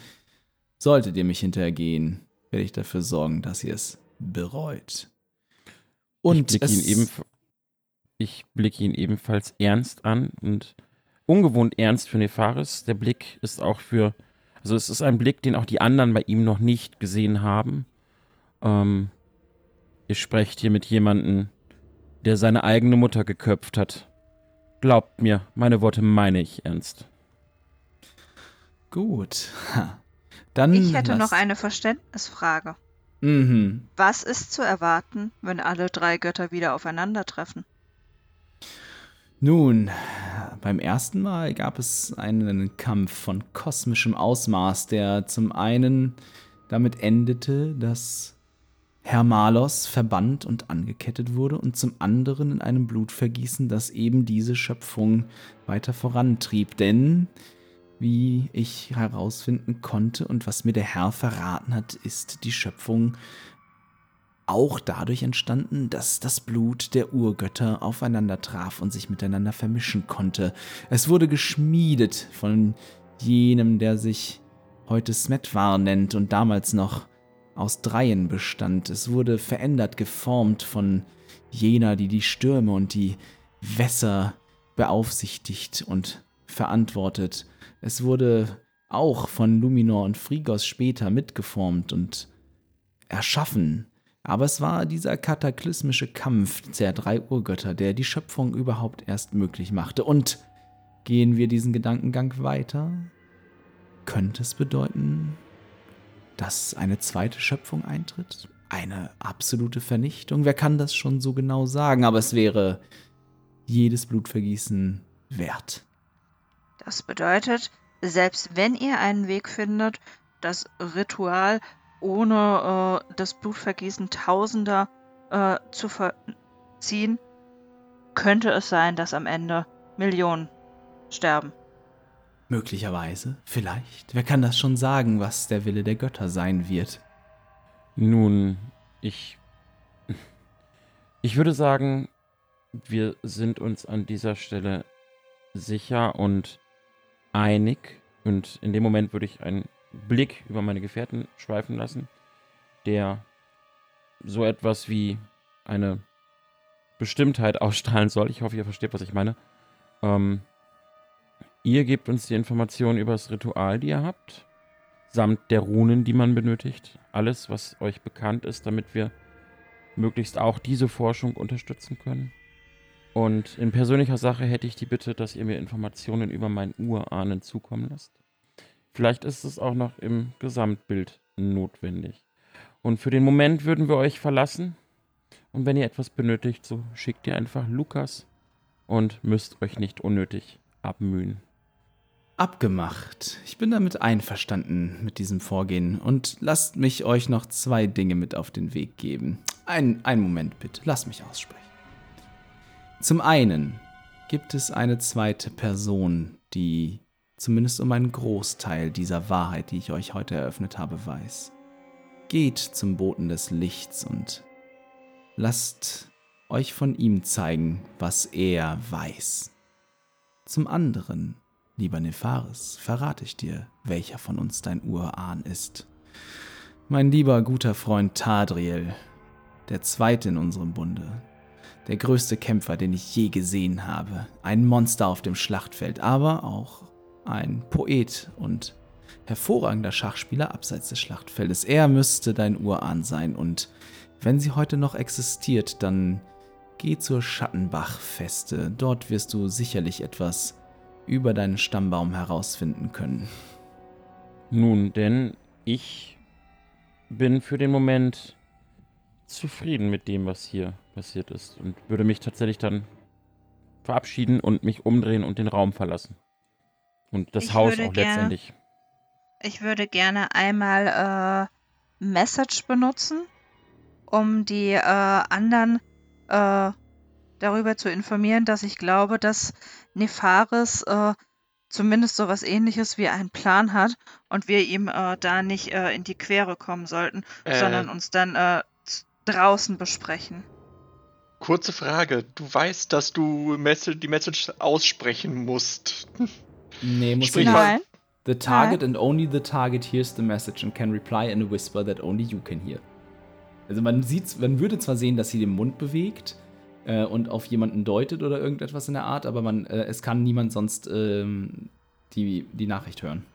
Solltet ihr mich hintergehen, werde ich dafür sorgen, dass ihr es bereut. Und ich blicke ihn, ich blicke ihn ebenfalls ernst an und ungewohnt ernst für Nefaris. Der Blick ist auch für, also es ist ein Blick, den auch die anderen bei ihm noch nicht gesehen haben. Ähm, ihr sprecht hier mit jemandem, der seine eigene Mutter geköpft hat. Glaubt mir, meine Worte meine ich ernst. Gut. Dann ich hätte noch eine Verständnisfrage. Mhm. Was ist zu erwarten, wenn alle drei Götter wieder aufeinandertreffen? Nun, beim ersten Mal gab es einen Kampf von kosmischem Ausmaß, der zum einen damit endete, dass Hermalos verbannt und angekettet wurde und zum anderen in einem Blutvergießen, das eben diese Schöpfung weiter vorantrieb. Denn, wie ich herausfinden konnte und was mir der Herr verraten hat, ist die Schöpfung auch dadurch entstanden, dass das Blut der Urgötter aufeinander traf und sich miteinander vermischen konnte. Es wurde geschmiedet von jenem, der sich heute Smetwar nennt und damals noch aus Dreien bestand. Es wurde verändert, geformt von jener, die die Stürme und die Wässer beaufsichtigt und verantwortet. Es wurde auch von Luminor und Frigos später mitgeformt und erschaffen. Aber es war dieser kataklysmische Kampf der drei Urgötter, der die Schöpfung überhaupt erst möglich machte. Und gehen wir diesen Gedankengang weiter, könnte es bedeuten, dass eine zweite Schöpfung eintritt? Eine absolute Vernichtung? Wer kann das schon so genau sagen? Aber es wäre jedes Blutvergießen wert. Das bedeutet, selbst wenn ihr einen Weg findet, das Ritual ohne äh, das Blutvergießen Tausender äh, zu verziehen, könnte es sein, dass am Ende Millionen sterben. Möglicherweise, vielleicht. Wer kann das schon sagen, was der Wille der Götter sein wird? Nun, ich. Ich würde sagen, wir sind uns an dieser Stelle sicher und einig. Und in dem Moment würde ich einen Blick über meine Gefährten schweifen lassen, der so etwas wie eine Bestimmtheit ausstrahlen soll. Ich hoffe, ihr versteht, was ich meine. Ähm, ihr gebt uns die Informationen über das Ritual, die ihr habt, samt der Runen, die man benötigt. Alles, was euch bekannt ist, damit wir möglichst auch diese Forschung unterstützen können. Und in persönlicher Sache hätte ich die Bitte, dass ihr mir Informationen über meinen Urahnen zukommen lasst. Vielleicht ist es auch noch im Gesamtbild notwendig. Und für den Moment würden wir euch verlassen. Und wenn ihr etwas benötigt, so schickt ihr einfach Lukas und müsst euch nicht unnötig abmühen. Abgemacht. Ich bin damit einverstanden mit diesem Vorgehen und lasst mich euch noch zwei Dinge mit auf den Weg geben. Ein, einen Moment bitte, lasst mich aussprechen. Zum einen gibt es eine zweite Person, die zumindest um einen Großteil dieser Wahrheit, die ich euch heute eröffnet habe, weiß. Geht zum Boten des Lichts und lasst euch von ihm zeigen, was er weiß. Zum anderen, lieber Nefaris, verrate ich dir, welcher von uns dein Urahn ist. Mein lieber guter Freund Tadriel, der zweite in unserem Bunde, der größte Kämpfer, den ich je gesehen habe. Ein Monster auf dem Schlachtfeld, aber auch ein Poet und hervorragender Schachspieler abseits des Schlachtfeldes. Er müsste dein Urahn sein und wenn sie heute noch existiert, dann geh zur Schattenbach-Feste. Dort wirst du sicherlich etwas über deinen Stammbaum herausfinden können. Nun, denn ich bin für den Moment zufrieden mit dem, was hier passiert ist und würde mich tatsächlich dann verabschieden und mich umdrehen und den Raum verlassen. Und das Ich Haus auch gerne- letztendlich. Ich würde gerne einmal äh, Message benutzen, um die äh, anderen äh, darüber zu informieren, dass ich glaube, dass Nefaris äh, zumindest so was ähnliches wie einen Plan hat und wir ihm äh, da nicht äh, in die Quere kommen sollten, Äh. sondern uns dann äh, draußen besprechen. Kurze Frage. Du weißt, dass du Message, die Message aussprechen musst. Nee, muss Sprich ich. Nein. The target and only the target hears the message and can reply in a whisper that only you can hear. Also man sieht, man würde zwar sehen, dass sie den Mund bewegt äh, und auf jemanden deutet oder irgendetwas in der Art, aber man, äh, es kann niemand sonst ähm, die, die Nachricht hören.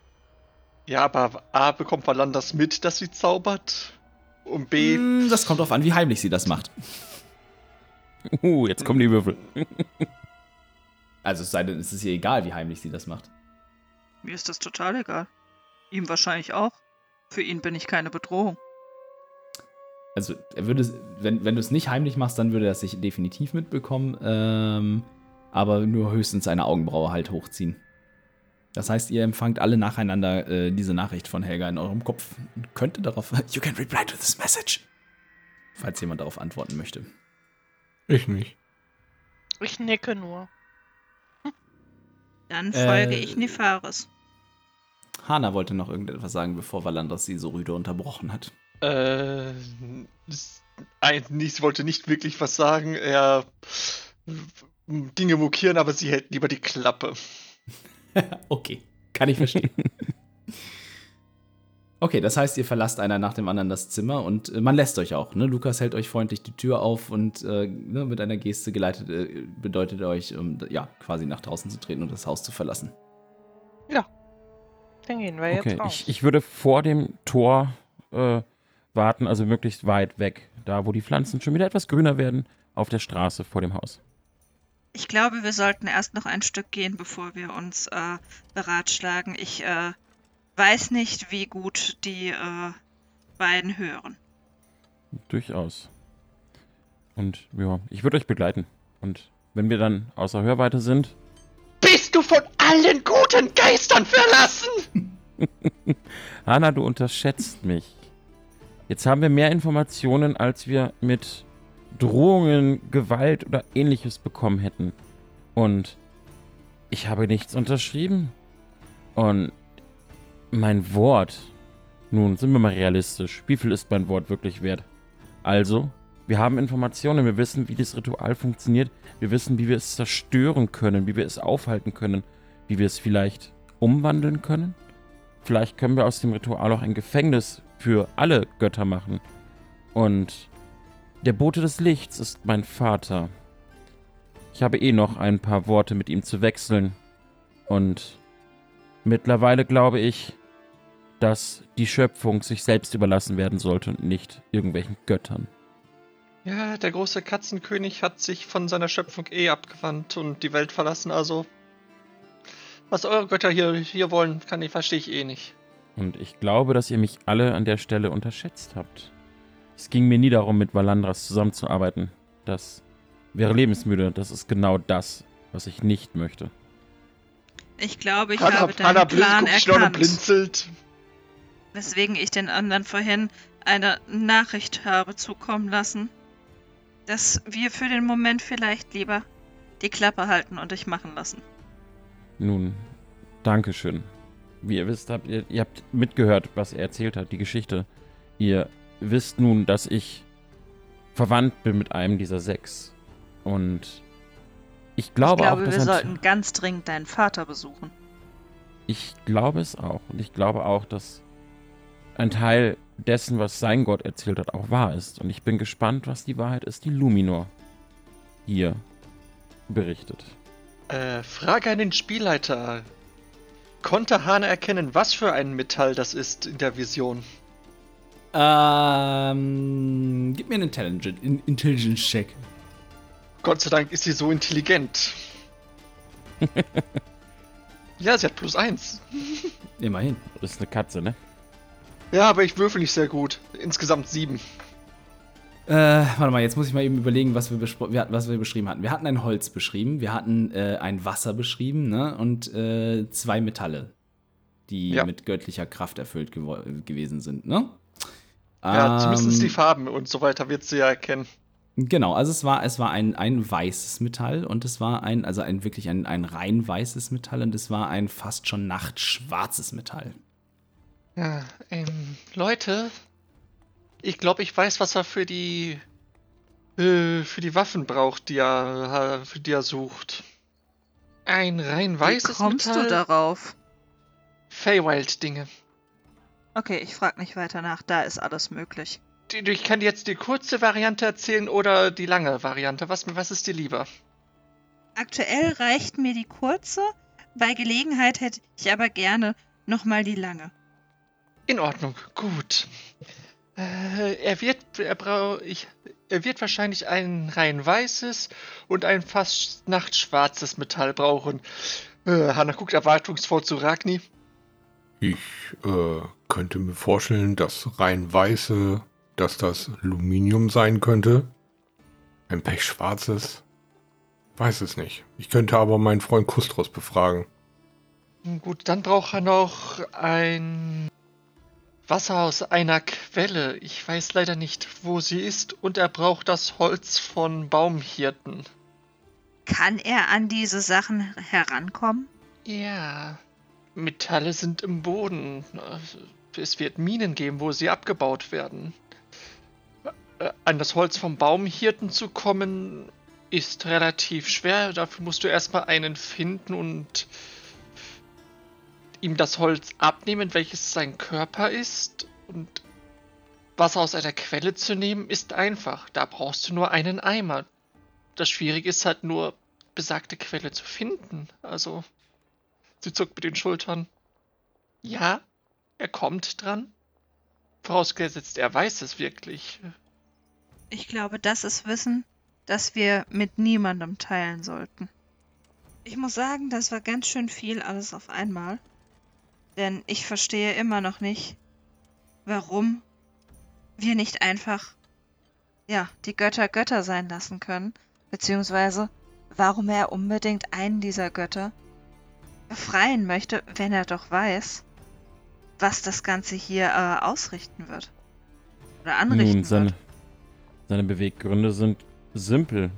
Ja, aber A bekommt Valan das mit, dass sie zaubert. Und B. Hm, das kommt darauf an, wie heimlich sie das macht. Uh, jetzt kommen die Würfel. Also es sei denn, es ist ihr egal, wie heimlich sie das macht. Mir ist das total egal. Ihm wahrscheinlich auch. Für ihn bin ich keine Bedrohung. Also er würde, wenn, wenn du es nicht heimlich machst, dann würde er es sich definitiv mitbekommen, ähm, aber nur höchstens eine Augenbraue halt hochziehen. Das heißt, ihr empfangt alle nacheinander äh, diese Nachricht von Helga in eurem Kopf und könnte darauf. You can reply to this message. Falls jemand darauf antworten möchte. Ich nicht. Ich nicke nur. Dann Äh, folge ich Nefaris. Hana wollte noch irgendetwas sagen, bevor Valandras sie so rüde unterbrochen hat. Äh, s- eigentlich wollte nicht wirklich was sagen. Er Dinge mokieren, aber sie hält lieber die Klappe. okay, kann ich verstehen. Okay, das heißt, ihr verlasst einer nach dem anderen das Zimmer und äh, man lässt euch auch. Ne? Lukas hält euch freundlich die Tür auf und äh, ne, mit einer Geste geleitet äh, bedeutet er euch, um, ja, quasi nach draußen zu treten und das Haus zu verlassen. Dann gehen wir Okay, jetzt raus. ich, ich würde vor dem Tor äh, warten, also möglichst weit weg, da wo die Pflanzen schon wieder etwas grüner werden, auf der Straße vor dem Haus. Ich glaube, wir sollten erst noch ein Stück gehen, bevor wir uns äh, beratschlagen. Ich äh, weiß nicht, wie gut die äh, beiden hören. Durchaus. Und ja, ich würde euch begleiten. Und wenn wir dann außer Hörweite sind, Bist du von allen guten Geistern verlassen? Hanna, du unterschätzt mich. Jetzt haben wir mehr Informationen, als wir mit Drohungen, Gewalt oder ähnliches bekommen hätten. Und ich habe nichts unterschrieben. Und mein Wort. Nun, sind wir mal realistisch. Wie viel ist mein Wort wirklich wert? Also, wir haben Informationen, wir wissen, wie das Ritual funktioniert. Wir wissen, wie wir es zerstören können, wie wir es aufhalten können, wie wir es vielleicht umwandeln können. Vielleicht können wir aus dem Ritual auch ein Gefängnis für alle Götter machen. Und der Bote des Lichts ist mein Vater. Ich habe eh noch ein paar Worte mit ihm zu wechseln. Und mittlerweile glaube ich, dass die Schöpfung sich selbst überlassen werden sollte und nicht irgendwelchen Göttern. Ja, der große Katzenkönig hat sich von seiner Schöpfung eh abgewandt und die Welt verlassen, also. Was eure Götter hier, hier wollen, kann ich, verstehe ich eh nicht. Und ich glaube, dass ihr mich alle an der Stelle unterschätzt habt. Es ging mir nie darum, mit Valandras zusammenzuarbeiten. Das wäre lebensmüde. Das ist genau das, was ich nicht möchte. Ich glaube, ich Hanna- habe deinen Hanna blind- Plan noch und erkannt. blinzelt. Weswegen ich den anderen vorhin eine Nachricht habe zukommen lassen, dass wir für den Moment vielleicht lieber die Klappe halten und dich machen lassen. Nun, Dankeschön. Wie ihr wisst, habt ihr, ihr habt mitgehört, was er erzählt hat, die Geschichte. Ihr wisst nun, dass ich verwandt bin mit einem dieser sechs. Und ich glaube, ich glaube, auch, wir sollten ganz dringend deinen Vater besuchen. Ich glaube es auch. Und ich glaube auch, dass ein Teil dessen, was sein Gott erzählt hat, auch wahr ist. Und ich bin gespannt, was die Wahrheit ist, die Luminor hier berichtet. Äh, Frage an den Spielleiter. Konnte Hane erkennen, was für ein Metall das ist in der Vision? Ähm, gib mir einen Intelligence- In- Intelligence-Check. Gott sei Dank ist sie so intelligent. ja, sie hat plus eins. Immerhin. Das ist eine Katze, ne? Ja, aber ich würfel nicht sehr gut. Insgesamt sieben. Äh, warte mal, jetzt muss ich mal eben überlegen, was wir, wir, was wir beschrieben hatten. Wir hatten ein Holz beschrieben, wir hatten äh, ein Wasser beschrieben, ne? Und äh, zwei Metalle, die Ja. mit göttlicher Kraft erfüllt gewesen sind, ne? Ja, zumindest die Ähm, Farben und so weiter wird sie ja erkennen. Genau, also es war, es war ein, ein weißes Metall und es war ein, also ein wirklich ein, ein rein weißes Metall und es war ein fast schon nachtschwarzes Metall. Ja, ähm, Leute, ich glaube, ich weiß, was er für die äh, für die Waffen braucht, die er, für die er sucht. Ein rein weißes Wie kommst Metall. du darauf? Feywild-Dinge. Okay, ich frag nicht weiter nach. Da ist alles möglich. Ich kann dir jetzt die kurze Variante erzählen oder die lange Variante. Was, was ist dir lieber? Aktuell reicht mir die kurze. Bei Gelegenheit hätte ich aber gerne nochmal die lange. In Ordnung, gut. Äh, er wird, er brau, ich, er wird wahrscheinlich ein rein weißes und ein fast nachtschwarzes Metall brauchen. Äh, Hanna guckt erwartungsvoll zu Ragni. Ich äh, könnte mir vorstellen, dass rein weiße, dass das Aluminium sein könnte. Ein pechschwarzes. Weiß es nicht. Ich könnte aber meinen Freund Kustros befragen. Gut, dann braucht er noch ein Wasser aus einer Quelle. Ich weiß leider nicht, wo sie ist. Und er braucht das Holz von Baumhirten. Kann er an diese Sachen herankommen? Ja, Metalle sind im Boden. Es wird Minen geben, wo sie abgebaut werden. Äh, An das Holz vom Baumhirten zu kommen, ist relativ schwer. Dafür musst du erstmal einen finden und ihm das Holz abnehmen, welches sein Körper ist. Und Wasser aus einer Quelle zu nehmen, ist einfach. Da brauchst du nur einen Eimer. Das Schwierige ist halt nur, besagte Quelle zu finden. Also, sie zuckt mit den Schultern. Ja, er kommt dran. Vorausgesetzt, er weiß es wirklich. Ich glaube, das ist Wissen, das wir mit niemandem teilen sollten. Ich muss sagen, das war ganz schön viel alles auf einmal. Denn ich verstehe immer noch nicht, warum wir nicht einfach, ja, die Götter Götter sein lassen können, beziehungsweise warum er unbedingt einen dieser Götter befreien möchte, wenn er doch weiß, was das Ganze hier äh, ausrichten wird. Oder anrichten Nun, seine, wird. seine Beweggründe sind simpel.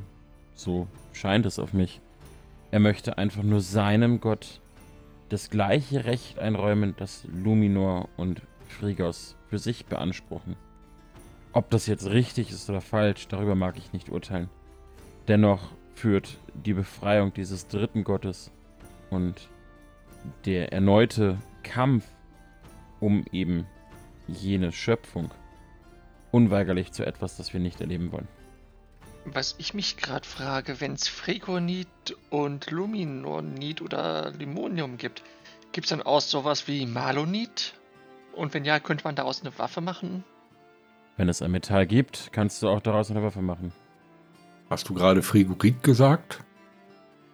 So scheint es auf mich. Er möchte einfach nur seinem Gott das gleiche Recht einräumen, das Luminor und Frigos für sich beanspruchen. Ob das jetzt richtig ist oder falsch, darüber mag ich nicht urteilen. Dennoch führt die Befreiung dieses dritten Gottes und der erneute Kampf um eben jene Schöpfung unweigerlich zu etwas, das wir nicht erleben wollen. Was ich mich gerade frage, wenn es Fregonit und Luminonit oder Limonium gibt, gibt es dann auch sowas wie Malonit? Und wenn ja, könnte man daraus eine Waffe machen? Wenn es ein Metall gibt, kannst du auch daraus eine Waffe machen. Hast du gerade Frigorit gesagt?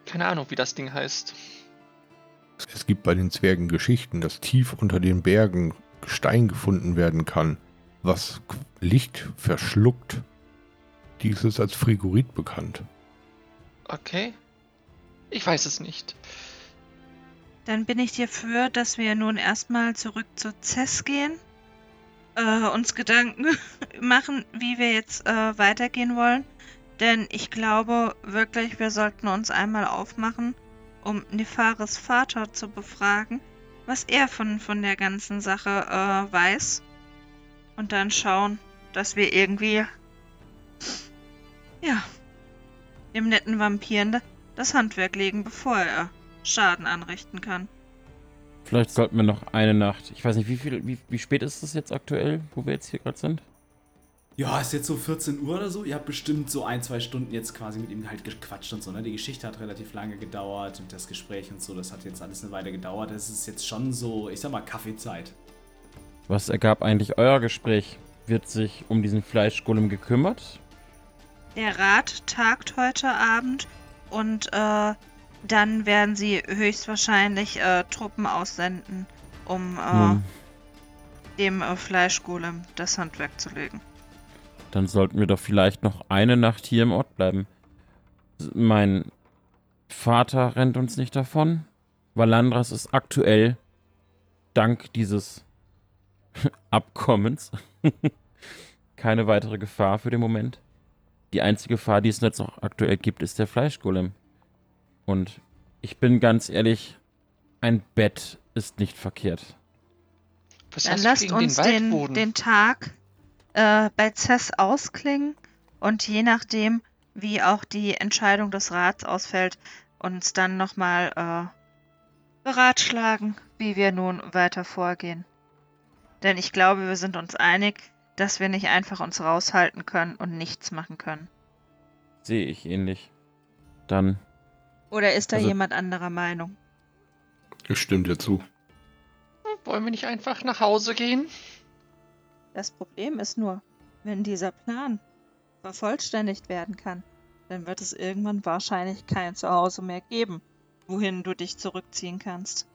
Keine Ahnung, wie das Ding heißt. Es gibt bei den Zwergen Geschichten, dass tief unter den Bergen Gestein gefunden werden kann, was Licht verschluckt. Dies ist als Frigorit bekannt. Okay. Ich weiß es nicht. Dann bin ich dir für, dass wir nun erstmal zurück zu Cess gehen, äh, uns Gedanken machen, wie wir jetzt äh, weitergehen wollen. Denn ich glaube wirklich, wir sollten uns einmal aufmachen, um Nefaris Vater zu befragen, was er von, von der ganzen Sache äh, weiß. Und dann schauen, dass wir irgendwie, ja, dem netten Vampir das Handwerk legen, bevor er Schaden anrichten kann. Vielleicht sollten wir noch eine Nacht. Ich weiß nicht, wie viel, wie, wie spät ist es jetzt aktuell, wo wir jetzt hier gerade sind? Ja, ist jetzt so 14 Uhr oder so. Ihr habt bestimmt so ein, zwei Stunden jetzt quasi mit ihm halt gequatscht und so. Ne? Die Geschichte hat relativ lange gedauert und das Gespräch und so, das hat jetzt alles eine Weile gedauert. Es ist jetzt schon so, ich sag mal, Kaffeezeit. Was ergab eigentlich euer Gespräch? Wird sich um diesen Fleischgolem gekümmert? Der Rat tagt heute Abend und äh, dann werden sie höchstwahrscheinlich äh, Truppen aussenden, um äh, Nun, dem äh, Fleischgolem das Handwerk zu legen. dann sollten wir doch vielleicht noch eine Nacht hier im Ort bleiben. Mein Vater rennt uns nicht davon. Valandras ist aktuell, dank dieses Abkommens, keine weitere Gefahr für den Moment. Die einzige Gefahr, die es jetzt noch aktuell gibt, ist der Fleischgolem. Und ich bin ganz ehrlich, ein Bett ist nicht verkehrt. Was Dann lasst uns den den, den Tag äh, bei Cess ausklingen und je nachdem, wie auch die Entscheidung des Rats ausfällt, uns dann nochmal äh, beratschlagen, wie wir nun weiter vorgehen. Denn ich glaube, wir sind uns einig, dass wir nicht einfach uns raushalten können und nichts machen können. Sehe ich ähnlich. Dann Oder ist da Also- jemand anderer Meinung? Ich stimme dir zu. Wollen wir nicht einfach nach Hause gehen? Das Problem ist nur, wenn dieser Plan vervollständigt werden kann, dann wird es irgendwann wahrscheinlich kein Zuhause mehr geben, wohin du dich zurückziehen kannst.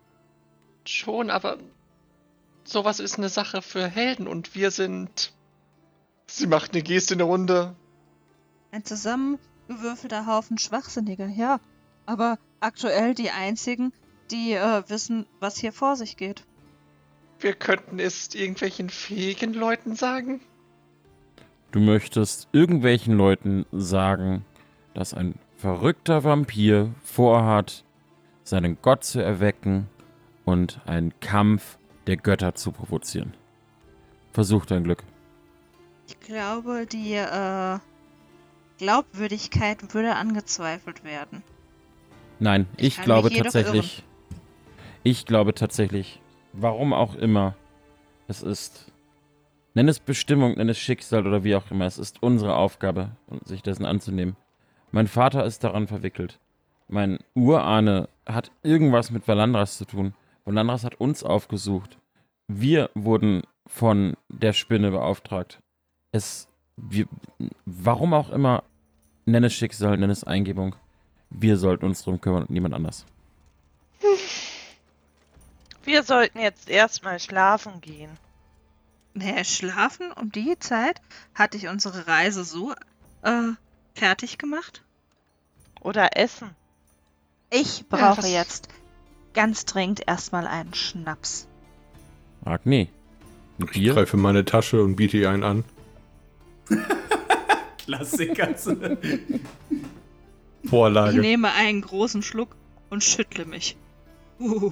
Schon, aber sowas ist eine Sache für Helden und wir sind. Sie macht eine Geste in der Runde. Ein zusammengewürfelter Haufen Schwachsinniger, ja. Aber aktuell die einzigen, die äh, wissen, was hier vor sich geht. Wir könnten es irgendwelchen fähigen Leuten sagen. Du möchtest irgendwelchen Leuten sagen, dass ein verrückter Vampir vorhat, seinen Gott zu erwecken und einen Kampf der Götter zu provozieren. Versuch dein Glück. Ich glaube, die äh, Glaubwürdigkeit würde angezweifelt werden. Nein, Ich ich, glaube tatsächlich. Ich glaube tatsächlich, warum auch immer, es ist. Nenn es Bestimmung, nenn es Schicksal oder wie auch immer. Es ist unsere Aufgabe, sich dessen anzunehmen. Mein Vater ist daran verwickelt. Mein Urahne hat irgendwas mit Valandras zu tun. Valandras hat uns aufgesucht. Wir wurden von der Spinne beauftragt. Es. Wir, warum auch immer, nenn es Schicksal, nenn es Eingebung. Wir sollten uns drum kümmern und niemand anders. Wir sollten jetzt erstmal schlafen gehen. Nee, schlafen um die Zeit hatte ich unsere Reise so äh, fertig gemacht. Oder essen. Ich brauche was- jetzt ganz dringend erstmal einen Schnaps. Agni. Ein Ich Bier? greife in meine Tasche und biete ihr einen an. Klassiker. Ich Vorlage. nehme einen großen Schluck und schüttle mich. Uh,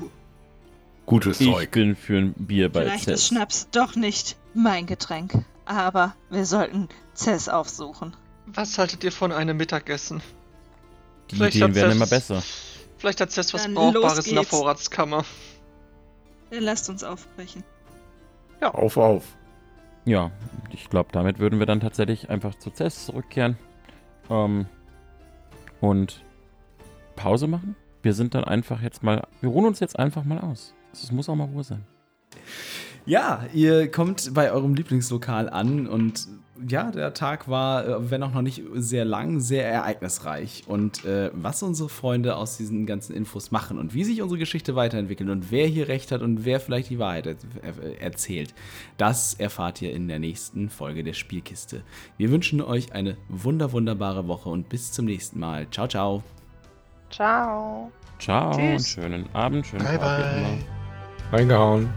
Gutes Ich Zeug. bin für ein Bier bei vielleicht ist Cess. Schnaps doch nicht mein Getränk. Aber wir sollten Cess aufsuchen. Was haltet ihr von einem Mittagessen? Die Vielleicht Ideen werden Cess- immer besser. Vielleicht hat Cess was Dann Brauchbares in der. Vorratskammer. Dann lasst uns aufbrechen. Auf, auf. Ja, ich glaube, damit würden wir dann tatsächlich einfach zu Cess zurückkehren. Ähm, und Pause machen. Wir sind dann einfach jetzt mal, wir ruhen uns jetzt einfach mal aus. Es muss auch mal Ruhe sein. Ja, ihr kommt bei eurem Lieblingslokal an und ja, der Tag war, äh, wenn auch noch nicht sehr lang, sehr ereignisreich. Und äh, was unsere Freunde aus diesen ganzen Infos machen und wie sich unsere Geschichte weiterentwickelt und wer hier recht hat und wer vielleicht die Wahrheit er er erzählt, das erfahrt ihr in der nächsten Folge der Spielkiste. Wir wünschen euch eine wunder wunderbare Woche und bis zum nächsten Mal. Ciao, ciao. Ciao. Ciao Tschüss. und schönen Abend, schönen Bye, Tag. wie bye. immer. Reingehauen.